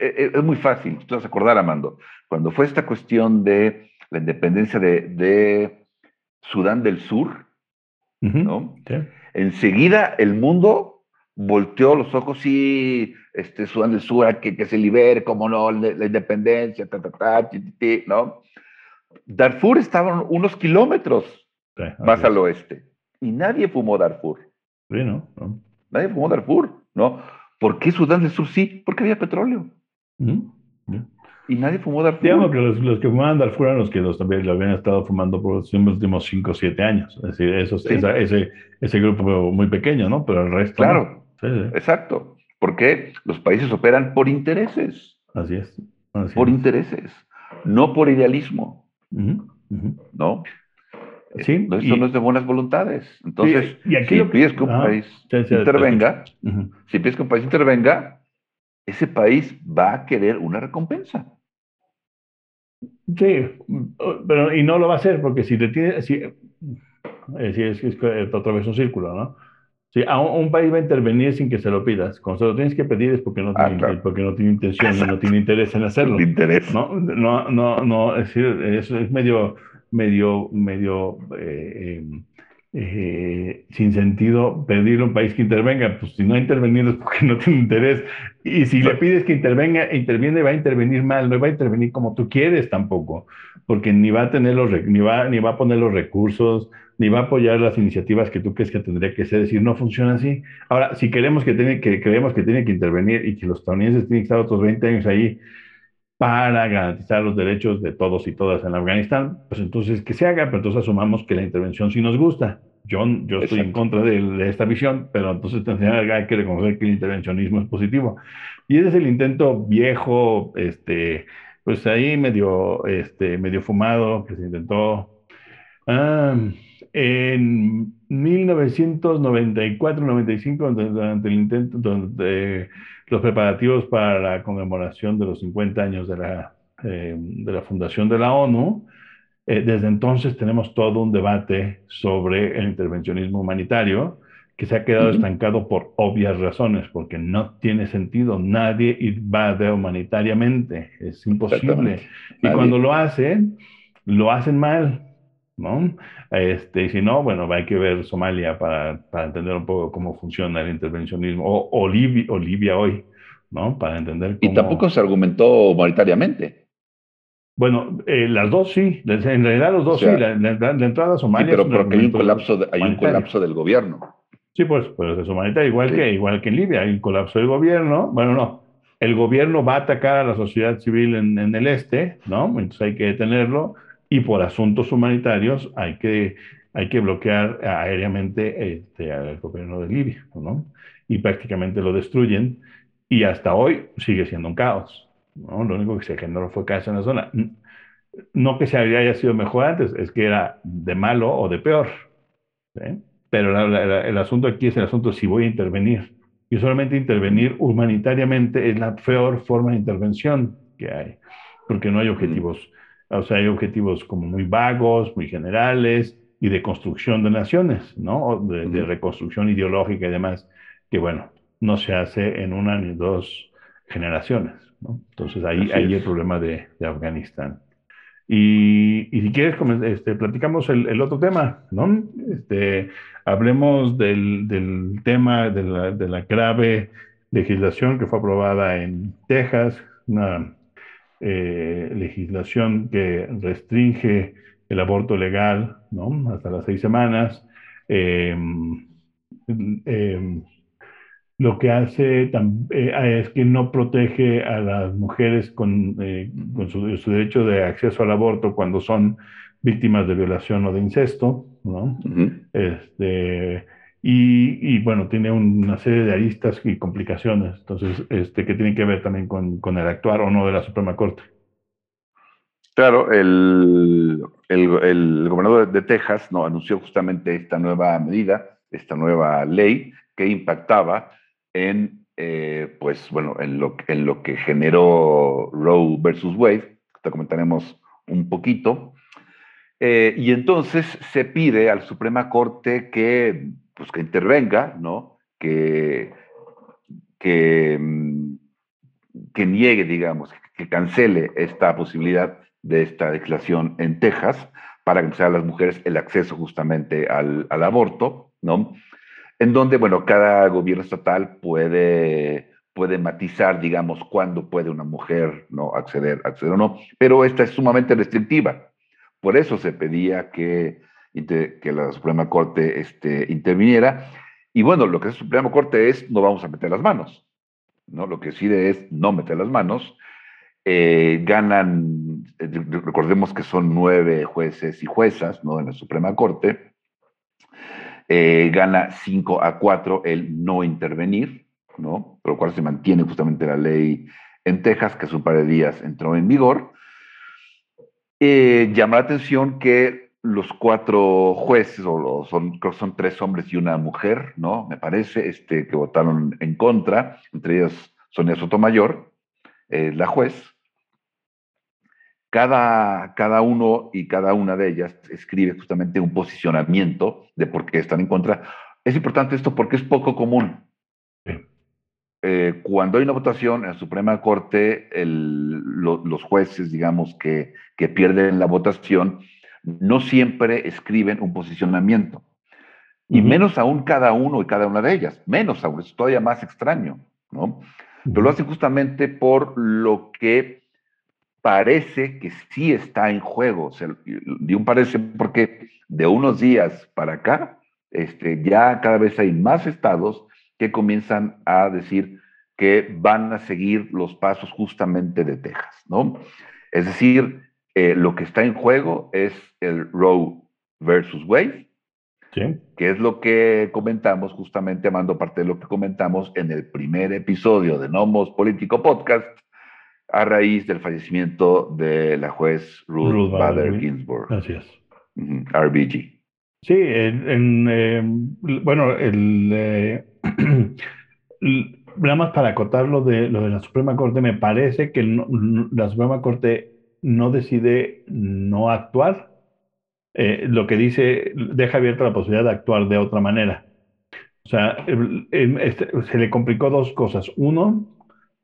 eh, eh, es muy fácil, tú vas a acordar, Amando, cuando fue esta cuestión de la independencia de, Sudán del Sur, ¿no? Enseguida el mundo volteó los ojos y este, Sudán del Sur, que, que se libere, como no, la, independencia, ta, ta, ta, ¿no? Darfur estaba unos kilómetros más al oeste y nadie fumó Darfur. Sí, ¿no? ¿no? Nadie fumó Darfur, ¿no? ¿Por qué Sudán del Sur sí? Porque había petróleo. Y nadie fumó Darfur. Digamos que los, los, que fumaban Darfur eran los que los, también lo habían estado fumando por los últimos 5 o 7 años. Es decir, esos, ese, ese grupo muy pequeño, ¿no? Pero el resto. Claro, exacto. Porque los países operan por intereses. Así es. por intereses, no por idealismo. ¿No? Sí, eso no es de buenas voluntades. Entonces, y aquí si pides que un país intervenga, si pides que un país intervenga, ese país va a querer una recompensa. Sí, pero y no lo va a hacer porque si te tiene, si, eh, si es, es, otra vez un círculo, ¿no? Si a un, país va a intervenir sin que se lo pidas, cuando se lo tienes que pedir es porque no ah, tiene, porque no tiene intención y no tiene interés en hacerlo. Interés. No, no, no, no es decir, es, es medio medio, medio eh, eh, sin sentido pedirle a un país que intervenga. Pues si no ha intervenido es porque no tiene interés. Y si le pides que intervenga, interviene, va a intervenir mal, no va a intervenir como tú quieres tampoco, porque ni va a tener los, ni va, ni va a poner los recursos, ni va a apoyar las iniciativas que tú crees que tendría que ser, es decir, no funciona así. Ahora, si queremos que tiene, que creemos que tiene que intervenir y que los estadounidenses tienen que estar otros 20 años ahí para garantizar los derechos de todos y todas en Afganistán, pues entonces que se haga, pero entonces asumamos que la intervención sí nos gusta. Yo, yo estoy en contra de, esta visión, pero entonces hay que reconocer que el intervencionismo es positivo. Y ese es el intento viejo, este, pues ahí medio, este, medio fumado, que se intentó ah, en 1994-95, durante el intento, donde los preparativos para la conmemoración de los 50 años de la, eh, de la fundación de la ONU. Eh, desde entonces tenemos todo un debate sobre el intervencionismo humanitario que se ha quedado estancado por obvias razones, porque no tiene sentido, nadie va de humanitariamente, es imposible. Y cuando lo hacen, lo hacen mal, ¿no? Este, y si no, bueno, hay que ver Somalia para, para entender un poco cómo funciona el intervencionismo, o, o, Libia, hoy, ¿no? Para entender cómo... Y tampoco se argumentó monetariamente. Bueno, eh, las dos sí, en realidad los dos sí, la, entrada a Somalia... Sí, pero porque hay un, colapso hay un colapso del gobierno. Sí, pues, pues es humanitario, igual, que, igual que en Libia, hay un colapso del gobierno, bueno, no, el gobierno va a atacar a la sociedad civil en, en el este, ¿no? Entonces hay que detenerlo, y por asuntos humanitarios hay que, hay que bloquear aéreamente este, al gobierno de Libia, ¿no? Y prácticamente lo destruyen y hasta hoy sigue siendo un caos, ¿no? Lo único que se generó fue caos en la zona. no que se haya sido mejor antes, es que era de malo o de peor. Pero el asunto aquí es el asunto si voy a intervenir. Y solamente intervenir humanitariamente es la peor forma de intervención que hay, porque no hay objetivos, o sea, hay objetivos como muy vagos, muy generales y de construcción de naciones, ¿no? De, de reconstrucción ideológica y demás, que bueno, no se hace en una ni dos generaciones, ¿no? Entonces ahí hay el problema de, de Afganistán. Y, y, si quieres, este, platicamos el, el, otro tema, ¿no? Este, hablemos del, del tema de la, de la, grave legislación que fue aprobada en Texas, una eh, legislación que restringe el aborto legal, ¿no? Hasta las seis semanas. Eh, eh, lo que hace eh, es que no protege a las mujeres con, eh, con su, derecho de acceso al aborto cuando son víctimas de violación o de incesto, ¿no? este, y, y, bueno, tiene una serie de aristas y complicaciones, entonces, este, que tienen que ver también con, con el actuar o no de la Suprema Corte. Claro, el, el, el gobernador de Texas no, anunció justamente esta nueva medida, esta nueva ley que impactaba en, eh, pues, bueno, en lo, que generó Roe versus Wade, te comentaremos un poquito. Eh, y entonces se pide al Suprema Corte que, pues, que intervenga, ¿no? Que, mm, que niegue, digamos, que cancele esta posibilidad de esta declaración en Texas para que a las mujeres el acceso justamente al aborto, ¿no? En donde, bueno, cada gobierno estatal puede, puede matizar, digamos, cuándo puede una mujer no acceder, acceder o no, pero esta es sumamente restrictiva. Por eso se pedía que, que la Suprema Corte este, interviniera. Y bueno, lo que es la Suprema Corte es no vamos a meter las manos. ¿no? Lo que decide es no meter las manos. Eh, ganan, eh, recordemos que son nueve jueces y juezas ¿no? en la Suprema Corte. Eh, gana 5 a 4 el no intervenir, ¿no? Por lo cual se mantiene justamente la ley en Texas, que hace un par de días entró en vigor. Eh, llama la atención que los cuatro jueces, o son, creo que son tres hombres y una mujer, ¿no? Me parece, este, que votaron en contra, entre ellos Sonia Sotomayor, eh, la juez, cada, cada uno y cada una de ellas escribe justamente un posicionamiento de por qué están en contra. Es importante esto porque es poco común. Eh, cuando hay una votación en la Suprema Corte, los jueces, digamos, que, que pierden la votación, no siempre escriben un posicionamiento. Y menos aún cada uno y cada una de ellas. Menos aún, es todavía más extraño, ¿no? Pero lo hacen justamente por lo que parece que sí está en juego. O digo parece porque de unos días para acá, este, ya cada vez hay más estados que comienzan a decir que van a seguir los pasos justamente de Texas, ¿no? Es decir, eh, lo que está en juego es el Roe versus Wade, que es lo que comentamos justamente, amando parte de lo que comentamos en el primer episodio de Nomos Político Podcast, a raíz del fallecimiento de la juez Ruth, Bader Ginsburg. Así es. RBG. Sí, en, eh, bueno, el, eh, nada más para acotar lo de, lo de la Suprema Corte, me parece que la Suprema Corte no decide no actuar. Eh, lo que dice, deja abierta la posibilidad de actuar de otra manera. O sea, este, se le complicó dos cosas. Uno,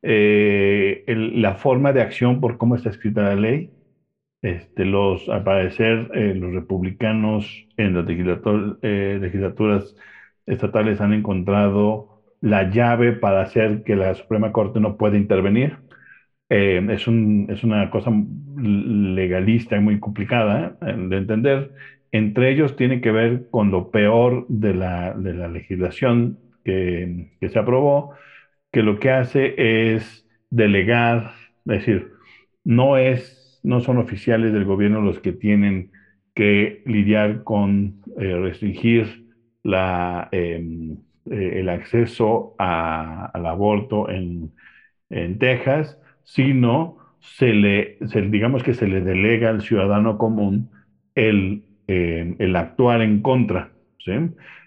eh, la forma de acción por cómo está escrita la ley. Este, los, al parecer, eh, los republicanos en las eh, legislaturas estatales han encontrado la llave para hacer que la Suprema Corte no pueda intervenir. es, un, es una cosa legalista y muy complicada de entender. Entre ellos tiene que ver con lo peor de la, de la legislación que, que se aprobó, que lo que hace es delegar, es decir, no, es, no son oficiales del gobierno los que tienen que lidiar con eh, restringir la, em, eh, el acceso al aborto en, en, Texas, sino se le, digamos que se le delega al ciudadano común el, eh, el actuar en contra. ¿sí?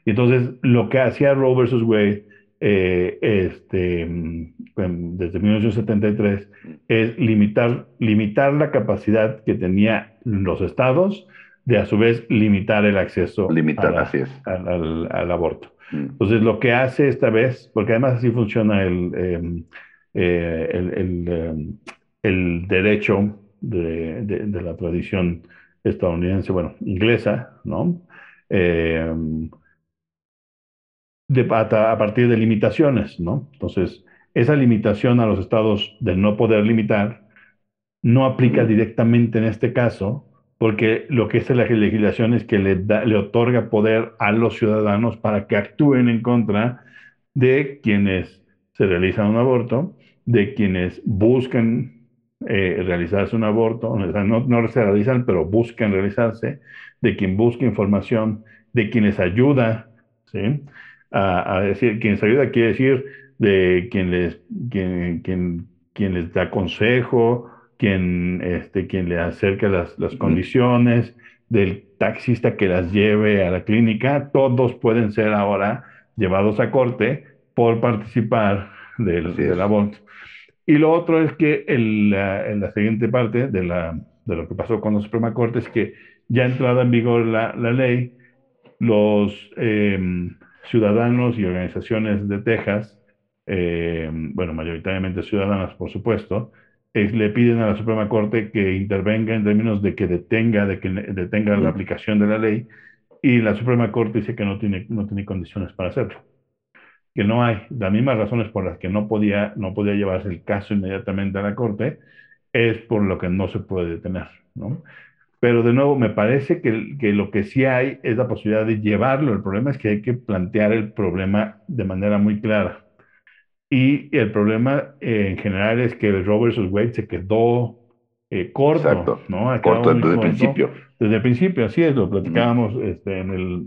Entonces lo que hacía Roe versus Wade eh, este, mm, desde 1973 es limitar, limitar la capacidad que tenía los estados de a su vez limitar el acceso al, aborto. Mm. Entonces, lo que hace esta vez, porque además así funciona el, em, eh, em, el, derecho de, la tradición estadounidense, bueno, inglesa, ¿no? De, a, partir de limitaciones, ¿no? Entonces, esa limitación a los estados de no poder limitar no aplica directamente en este caso, porque lo que es la legislación es que le, le otorga poder a los ciudadanos para que actúen en contra de quienes se realizan un aborto, de quienes buscan eh, realizarse un aborto, no, no se realizan, pero buscan realizarse, de quien busca información, de quienes ayuda, ¿sí? A, decir, quienes ayuda quiere decir de quien les, quien, quien, quien les da consejo, quien, este, quien le acerca las, las condiciones, del taxista que las lleve a la clínica, todos pueden ser ahora llevados a corte por participar del, del aborto. Y lo otro es que en la siguiente parte de, la, de lo que pasó con la Suprema Corte es que ya entrada en vigor la, la ley, los em, ciudadanos y organizaciones de Texas, em, bueno, mayoritariamente ciudadanas, por supuesto, le piden a la Suprema Corte que intervenga en términos de que detenga, de que detenga la aplicación de la ley, y la Suprema Corte dice que no tiene, no tiene condiciones para hacerlo, que no hay. Las mismas razones por las que no podía, no podía llevarse el caso inmediatamente a la Corte es por lo que no se puede detener, ¿no? Pero de nuevo, me parece que, que, lo que sí hay es la posibilidad de llevarlo. El problema es que hay que plantear el problema de manera muy clara. Y el problema eh, en general es que Roe versus Wade se quedó eh, corto, ¿no? corto desde el principio. Desde el principio, así es, lo platicábamos este, en, el,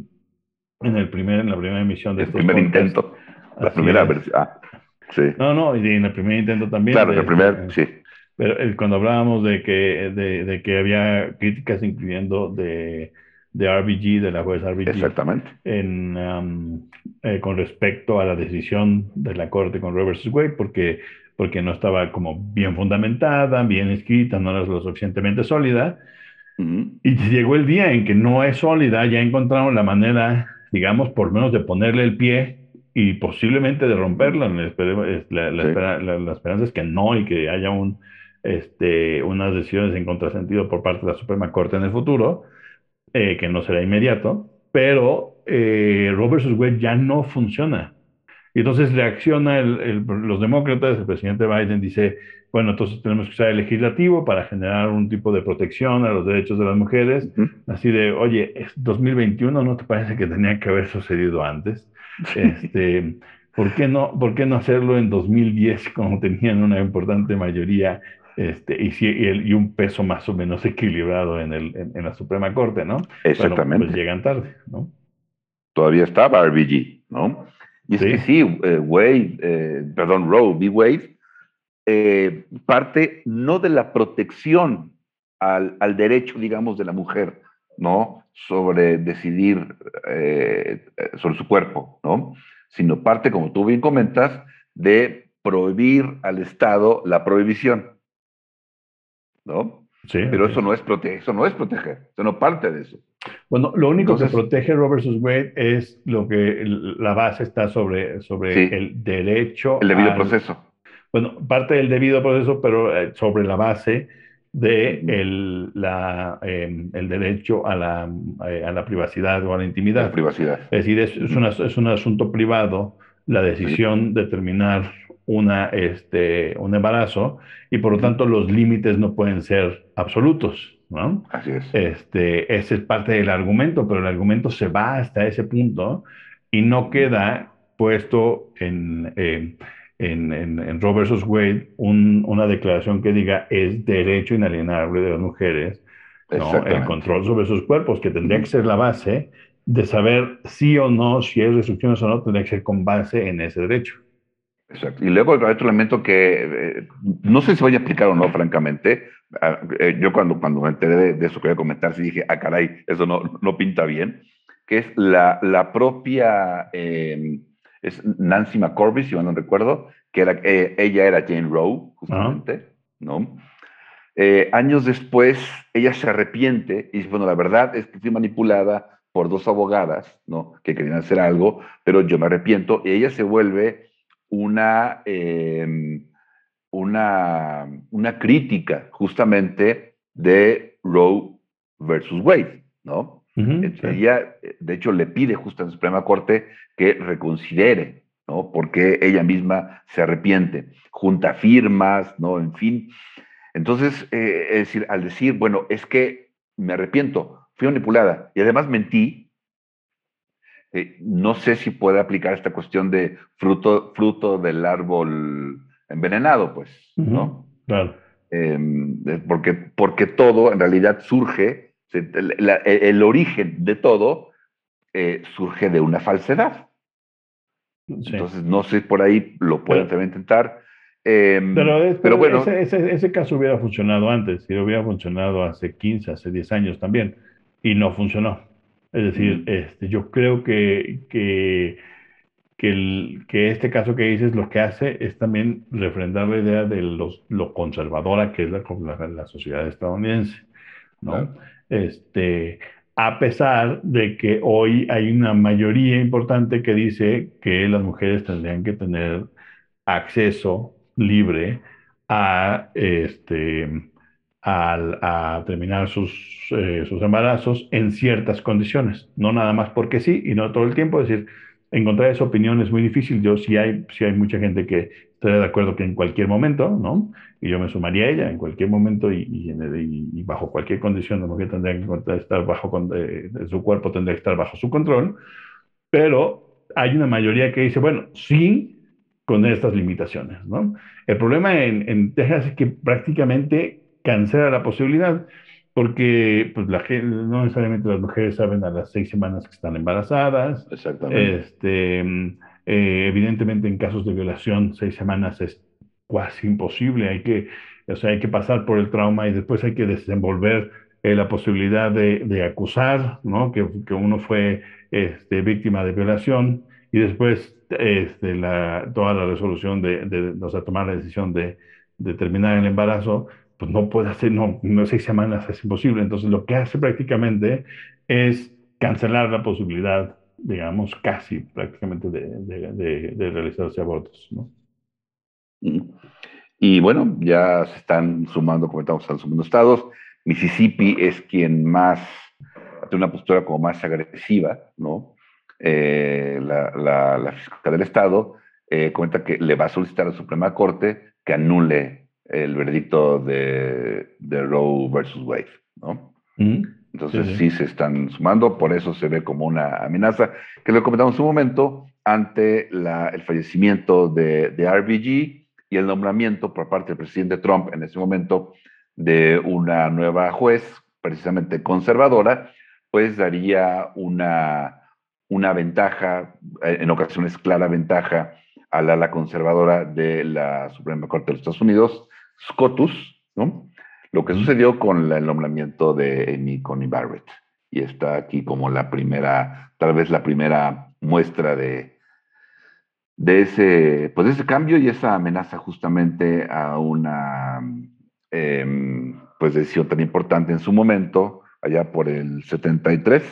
en, el primer, en la primera emisión de El primer intento, la primera versión. Ah, sí. No, no, y en el primer intento también. Claro, en el primer, sí. Pero cuando hablábamos de que, de, de que había críticas incluyendo de de RBG, de la juez RBG. Exactamente. En, um, eh, con respecto a la decisión de la Corte con Roe versus Wade, porque, porque no estaba como bien fundamentada, bien escrita, no era lo suficientemente sólida. Y llegó el día en que no es sólida, ya encontraron la manera, digamos, por menos de ponerle el pie y posiblemente de romperla. La, la, esperanza es que no y que haya un, este, unas decisiones en contrasentido por parte de la Suprema Corte en el futuro. Eh, que no será inmediato, pero eh, Roe vs. Wade ya no funciona. Y entonces reacciona los demócratas, el presidente Biden dice, bueno, entonces tenemos que usar el legislativo para generar un tipo de protección a los derechos de las mujeres, así de, oye, es 2021, ¿no te parece que tenía que haber sucedido antes? Este, ¿por, qué no, ¿Por qué no hacerlo en 2010 cuando tenían una importante mayoría este, y, y, un peso más o menos equilibrado en, el, en, la Suprema Corte, ¿no? Exactamente. pues llegan tarde, ¿no? Todavía estaba RBG, ¿no? Y es que sí, eh, Wade, eh, perdón, Roe v. Wade, eh, parte no de la protección al, al, derecho, digamos, de la mujer, ¿no? Sobre decidir sobre su cuerpo, ¿no? Sino parte, como tú bien comentas, de prohibir al Estado la prohibición. ¿No? Sí, Pero eso no, es proteger, eso no es proteger, eso no parte de eso. Bueno, lo único que protege Roe versus Wade es lo que la base está sobre, sobre el derecho. El debido proceso. Bueno, parte del debido proceso, pero eh, sobre la base de el, la, em, el derecho a la, eh, a la, privacidad o a la intimidad. La privacidad. Es decir, es, es, una, es un asunto privado la decisión de terminar una, este, un embarazo y por lo tanto los límites no pueden ser absolutos. ¿no? Así es. Este, ese es parte del argumento, pero el argumento se va hasta ese punto y no queda puesto en, eh, en, en, en, Roe versus Wade una declaración que diga es derecho inalienable de las mujeres ¿no? el control sobre sus cuerpos, que tendría que ser la base de saber sí o no, si hay restricciones o no, tendría que ser con base en ese derecho. Exacto. Y luego hay otro elemento que eh, no sé si voy a explicar o no, francamente. Ah, eh, yo cuando, cuando me enteré de, eso que voy a comentar, sí dije, ah, caray, eso no, no pinta bien, que es la, la propia, em, es Nancy McCorby, si yo no recuerdo, que era, eh, ella era Jane Rowe, justamente, ¿no? años después, ella se arrepiente y dice, bueno, la verdad es que fui manipulada por dos abogadas, ¿no? Que querían hacer algo, pero yo me arrepiento y ella se vuelve una, em, una, una crítica justamente de Roe versus Wade, ¿no? Ella, de hecho, le pide justo a la Suprema Corte que reconsidere, ¿no? Porque ella misma se arrepiente, junta firmas, ¿no? En fin. Entonces, eh, es decir, al decir, bueno, es que me arrepiento, fui manipulada y además mentí, eh, no sé si puede aplicar esta cuestión de fruto, fruto del árbol envenenado, pues, ¿no? Claro. Em, porque, porque todo en realidad surge, el, origen de todo eh, surge de una falsedad. Entonces, no sé, por ahí lo pueden también intentar. Em, pero, bueno. Ese, ese, caso hubiera funcionado antes, y hubiera funcionado hace 15, hace 10 años también, y no funcionó. Es decir, este, yo creo que, que, que, que, este caso que dices lo que hace es también refrendar la idea de los, lo conservadora que es la, la, sociedad estadounidense. ¿no? Este, a pesar de que hoy hay una mayoría importante que dice que las mujeres tendrían que tener acceso libre a este, a terminar sus, eh, sus embarazos en ciertas condiciones, no nada más porque sí y no todo el tiempo. Es decir, encontrar esa opinión es muy difícil. Yo sí hay, sí hay mucha gente que está de acuerdo que en cualquier momento, ¿no? Y yo me sumaría a ella, en cualquier momento y, bajo cualquier condición, la tendría que estar bajo, eh, su cuerpo tendría que estar bajo su control, pero hay una mayoría que dice, bueno, sí, con estas limitaciones, ¿no? El problema en Texas es que prácticamente cancela la posibilidad, porque pues, la, no necesariamente las mujeres saben a las seis semanas que están embarazadas. Exactamente. Este, eh, evidentemente, en casos de violación, seis semanas es casi imposible. Hay que, o sea, hay que pasar por el trauma y después hay que desenvolver eh, la posibilidad de, de, acusar, ¿no? Que, que uno fue este, víctima de violación y después este, la, toda la resolución de, de, o sea, tomar la decisión de, de terminar el embarazo pues no puede hacer, no, no seis semanas es imposible. Entonces lo que hace prácticamente es cancelar la posibilidad, digamos, casi prácticamente de, de, de, realizarse abortos, ¿no? Y bueno, ya se están sumando, como estamos, están sumando estados. Mississippi es quien más, tiene una postura como más agresiva, ¿no? Eh, la, la, la, del estado eh, cuenta que le va a solicitar a la Suprema Corte que anule el veredicto de, de Roe versus Wade, ¿no? Mm, Entonces sí, se están sumando, por eso se ve como una amenaza, que lo comentamos en un momento, ante la, el fallecimiento de, de RBG y el nombramiento por parte del presidente Trump en ese momento de una nueva juez, precisamente conservadora, pues daría una, una ventaja, eh, en ocasiones clara ventaja, a la ala conservadora de la Suprema Corte de los Estados Unidos, SCOTUS, ¿no? Lo que sucedió con el nombramiento de Amy Coney Barrett. Y está aquí como la primera, tal vez la primera muestra de, de ese, pues ese cambio y esa amenaza justamente a una em, pues decisión tan importante en su momento, allá por el 73,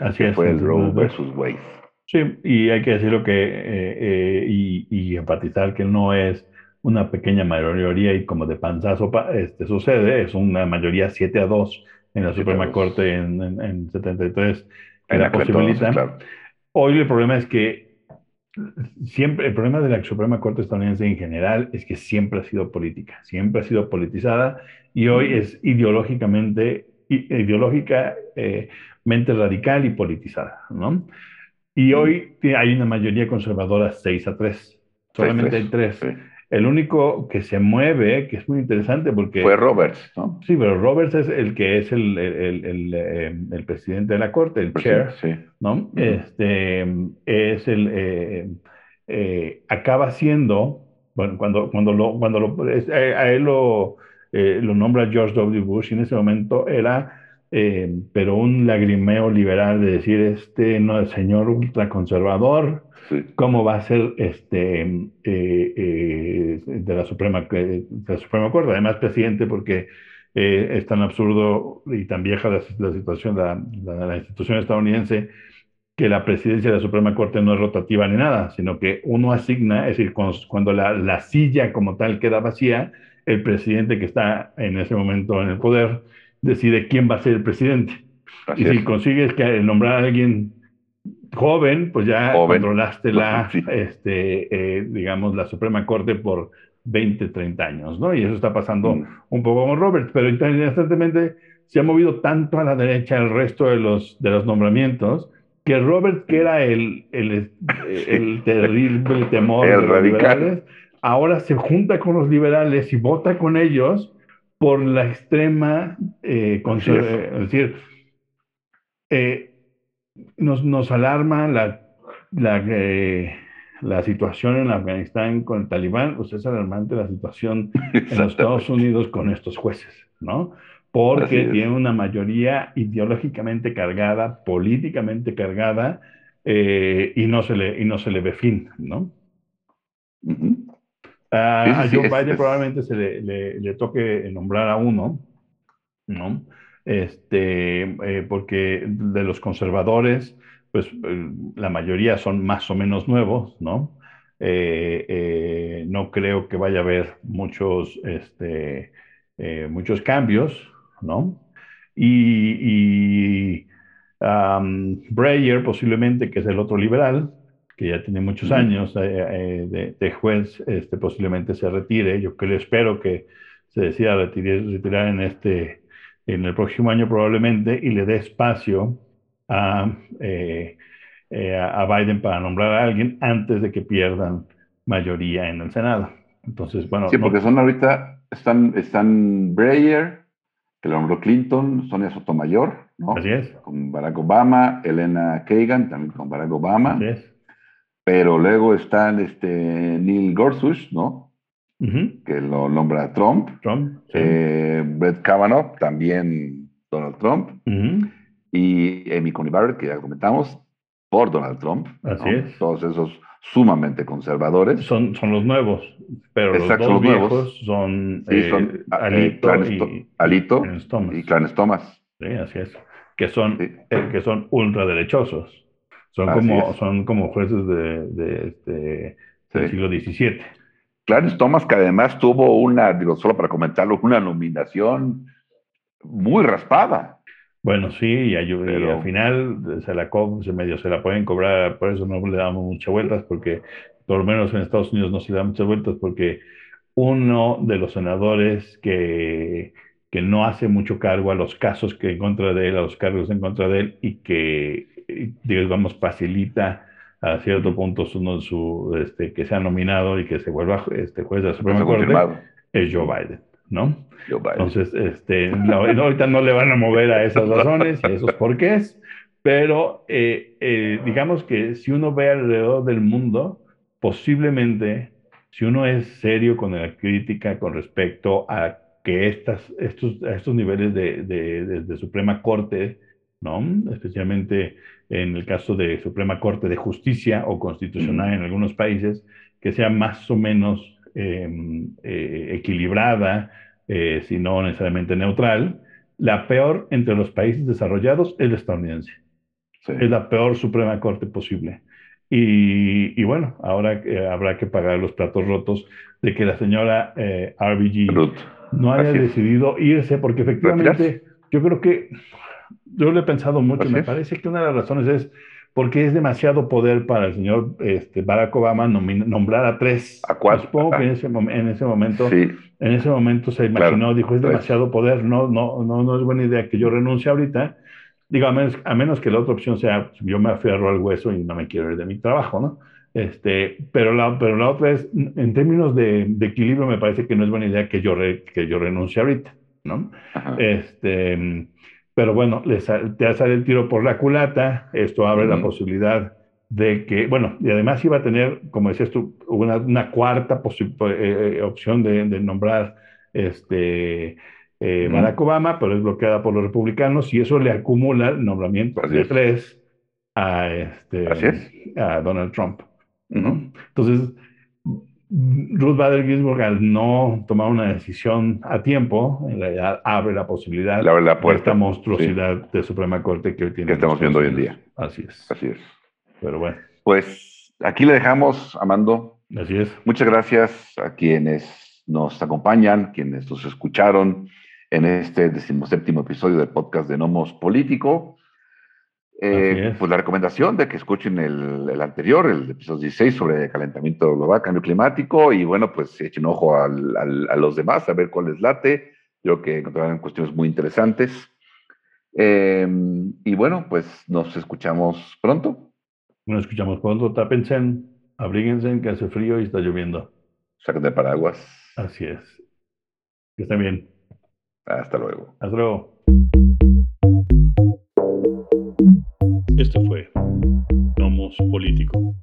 Así que es, fue el Roe versus Wade. Sí, y hay que decirlo que, eh, eh, y, y, enfatizar que no es una pequeña mayoría y como de panzazo este, sucede, es una mayoría 7 a 2 en la Suprema Corte en, en, 73 que la posibilita. Hoy el problema es que siempre, el problema de la Suprema Corte estadounidense en general es que siempre ha sido política, siempre ha sido politizada y hoy es ideológicamente, ideológicamente radical y politizada, ¿no? Y hoy hay una mayoría conservadora 6 a 3. Solamente hay 3. El único que se mueve, que es muy interesante porque... Fue Roberts, ¿no? Sí, pero Roberts es el que es el, el, el, eh, el presidente de la corte, el chair, sí. ¿no? Este, es el... Eh, acaba siendo, bueno, cuando, cuando, lo, cuando lo, a él lo, lo nombra George W. Bush y en ese momento era eh, pero un lagrimeo liberal de decir, este no es señor ultraconservador, ¿cómo va a ser este, eh, eh, de, la Suprema, de la Suprema Corte? Además, presidente, porque es tan absurdo y tan vieja la, situación, la, la, institución estadounidense, que la presidencia de la Suprema Corte no es rotativa ni nada, sino que uno asigna, es decir, cuando, la, la silla como tal queda vacía, el presidente que está en ese momento en el poder, decide quién va a ser el presidente. y si consigues que nombrar a alguien joven, pues ya controlaste la, este, eh, digamos, la Suprema Corte por 20, 30 años, ¿no? Y eso está pasando mm. un poco con Roberts, pero interesantemente se ha movido tanto a la derecha el resto de los, de los nombramientos que Roberts, que era el, el, el terrible temor de los liberales, ahora se junta con los liberales y vota con ellos por la extrema eh, es. decir, eh, nos, nos, alarma la, la, eh, la, situación en Afganistán con el talibán, pues es alarmante la situación en los Estados Unidos con estos jueces, ¿no? Porque tiene una mayoría ideológicamente cargada, políticamente cargada, y, no se le, y no se le ve fin, ¿no? A Joe Biden probablemente se le, le, toque nombrar a uno, ¿no? Este, eh, porque de los conservadores, pues eh, la mayoría son más o menos nuevos, ¿no? Eh, no creo que vaya a haber muchos, este, muchos cambios, ¿no? Y, y Breyer posiblemente, que es el otro liberal, que ya tiene muchos años eh, eh, de, juez, este, posiblemente se retire. Yo creo, espero que se decida retirar, retirar en, este, en el próximo año probablemente y le dé espacio a, eh, a Biden para nombrar a alguien antes de que pierdan mayoría en el Senado. Entonces, bueno. Sí, porque son ahorita, están, están Breyer, que lo nombró Clinton, Sonia Sotomayor, ¿no? Así es. Con Barack Obama, Elena Kagan, también con Barack Obama. Así es. Pero luego están este Neil Gorsuch, ¿no? Que lo nombra Trump. Trump. Eh, Brett Kavanaugh, también Donald Trump. Y Amy Coney Barrett, que ya comentamos, por Donald Trump. Así es. Todos esos sumamente conservadores. Son, son los nuevos, pero los dos viejos son, sí, son eh, Alito, y, Alito y Clarence Thomas. Sí, así es. Que son, eh, que son ultraderechosos. Son, como, son como jueces de, de, este, del siglo XVII. Clarence Thomas, que además tuvo una, digo, solo para comentarlo, una nominación muy raspada. Bueno, sí, y, al final se la, se medio se la pueden cobrar, por eso no le damos muchas vueltas, porque por lo menos en Estados Unidos no se le da muchas vueltas, porque uno de los senadores que, que no hace mucho cargo a los casos que en contra de él, a los cargos en contra de él, y que digamos, facilita a cierto punto su, su, este, que sea nominado y que se vuelva este, juez de la Suprema Corte, es Joe Biden, ¿no? Joe Biden. Entonces, este, ahorita no le van a mover a esas razones y a esos porqués, pero eh, eh, digamos que si uno ve alrededor del mundo, posiblemente, si uno es serio con la crítica con respecto a que estas, estos, estos niveles de, de, de Suprema Corte ¿no? Especialmente en el caso de Suprema Corte de Justicia o Constitucional en algunos países, que sea más o menos em, eh, equilibrada, eh, si no necesariamente neutral. La peor entre los países desarrollados es la estadounidense. Es la peor Suprema Corte posible. Y, bueno, ahora eh, habrá que pagar los platos rotos de que la señora RBG no haya decidido irse, porque efectivamente yo creo que yo lo he pensado mucho. me parece que una de las razones es porque es demasiado poder para el señor este, Barack Obama nombrar a tres. ¿A cuatro? Supongo que en ese, en ese momento, en ese momento se imaginó, dijo, es demasiado poder, no, no, no, no es buena idea que yo renuncie ahorita. Digo, a menos, a menos que la otra opción sea, yo me aferro al hueso y no me quiero ir de mi trabajo, ¿no? Este, pero, la, pero la otra es, en términos de, de equilibrio, me parece que no es buena idea que yo, que yo renuncie ahorita, ¿no? Este, pero bueno, te sale el tiro por la culata, esto abre la posibilidad de que, bueno, y además iba a tener, como decías tú, una, una cuarta eh, opción de, de, nombrar este, eh, Barack Obama, pero es bloqueada por los republicanos y eso le acumula el nombramiento de tres a, este, a Donald Trump. Entonces, Ruth Bader Ginsburg, al no tomar una decisión a tiempo, en realidad abre la posibilidad la de esta monstruosidad de Suprema Corte que hoy tiene. Que estamos viendo hoy en día. Así es. Así es. Pero bueno. Pues aquí le dejamos, Amando. Así es. Muchas gracias a quienes nos acompañan, quienes nos escucharon en este decimoséptimo episodio del podcast de Nomos Político. Eh, pues la recomendación de que escuchen el, anterior, el episodio 16 sobre calentamiento global, cambio climático, y bueno, pues echen ojo a los demás, a ver cuál les late. Creo que encontrarán cuestiones muy interesantes. Eh, y bueno, pues nos escuchamos pronto. Nos escuchamos pronto. Tápense, abríguense, que hace frío y está lloviendo. Saquen de paraguas. Así es. Que estén bien. Hasta luego. Hasta luego. Este fue Nomos Político.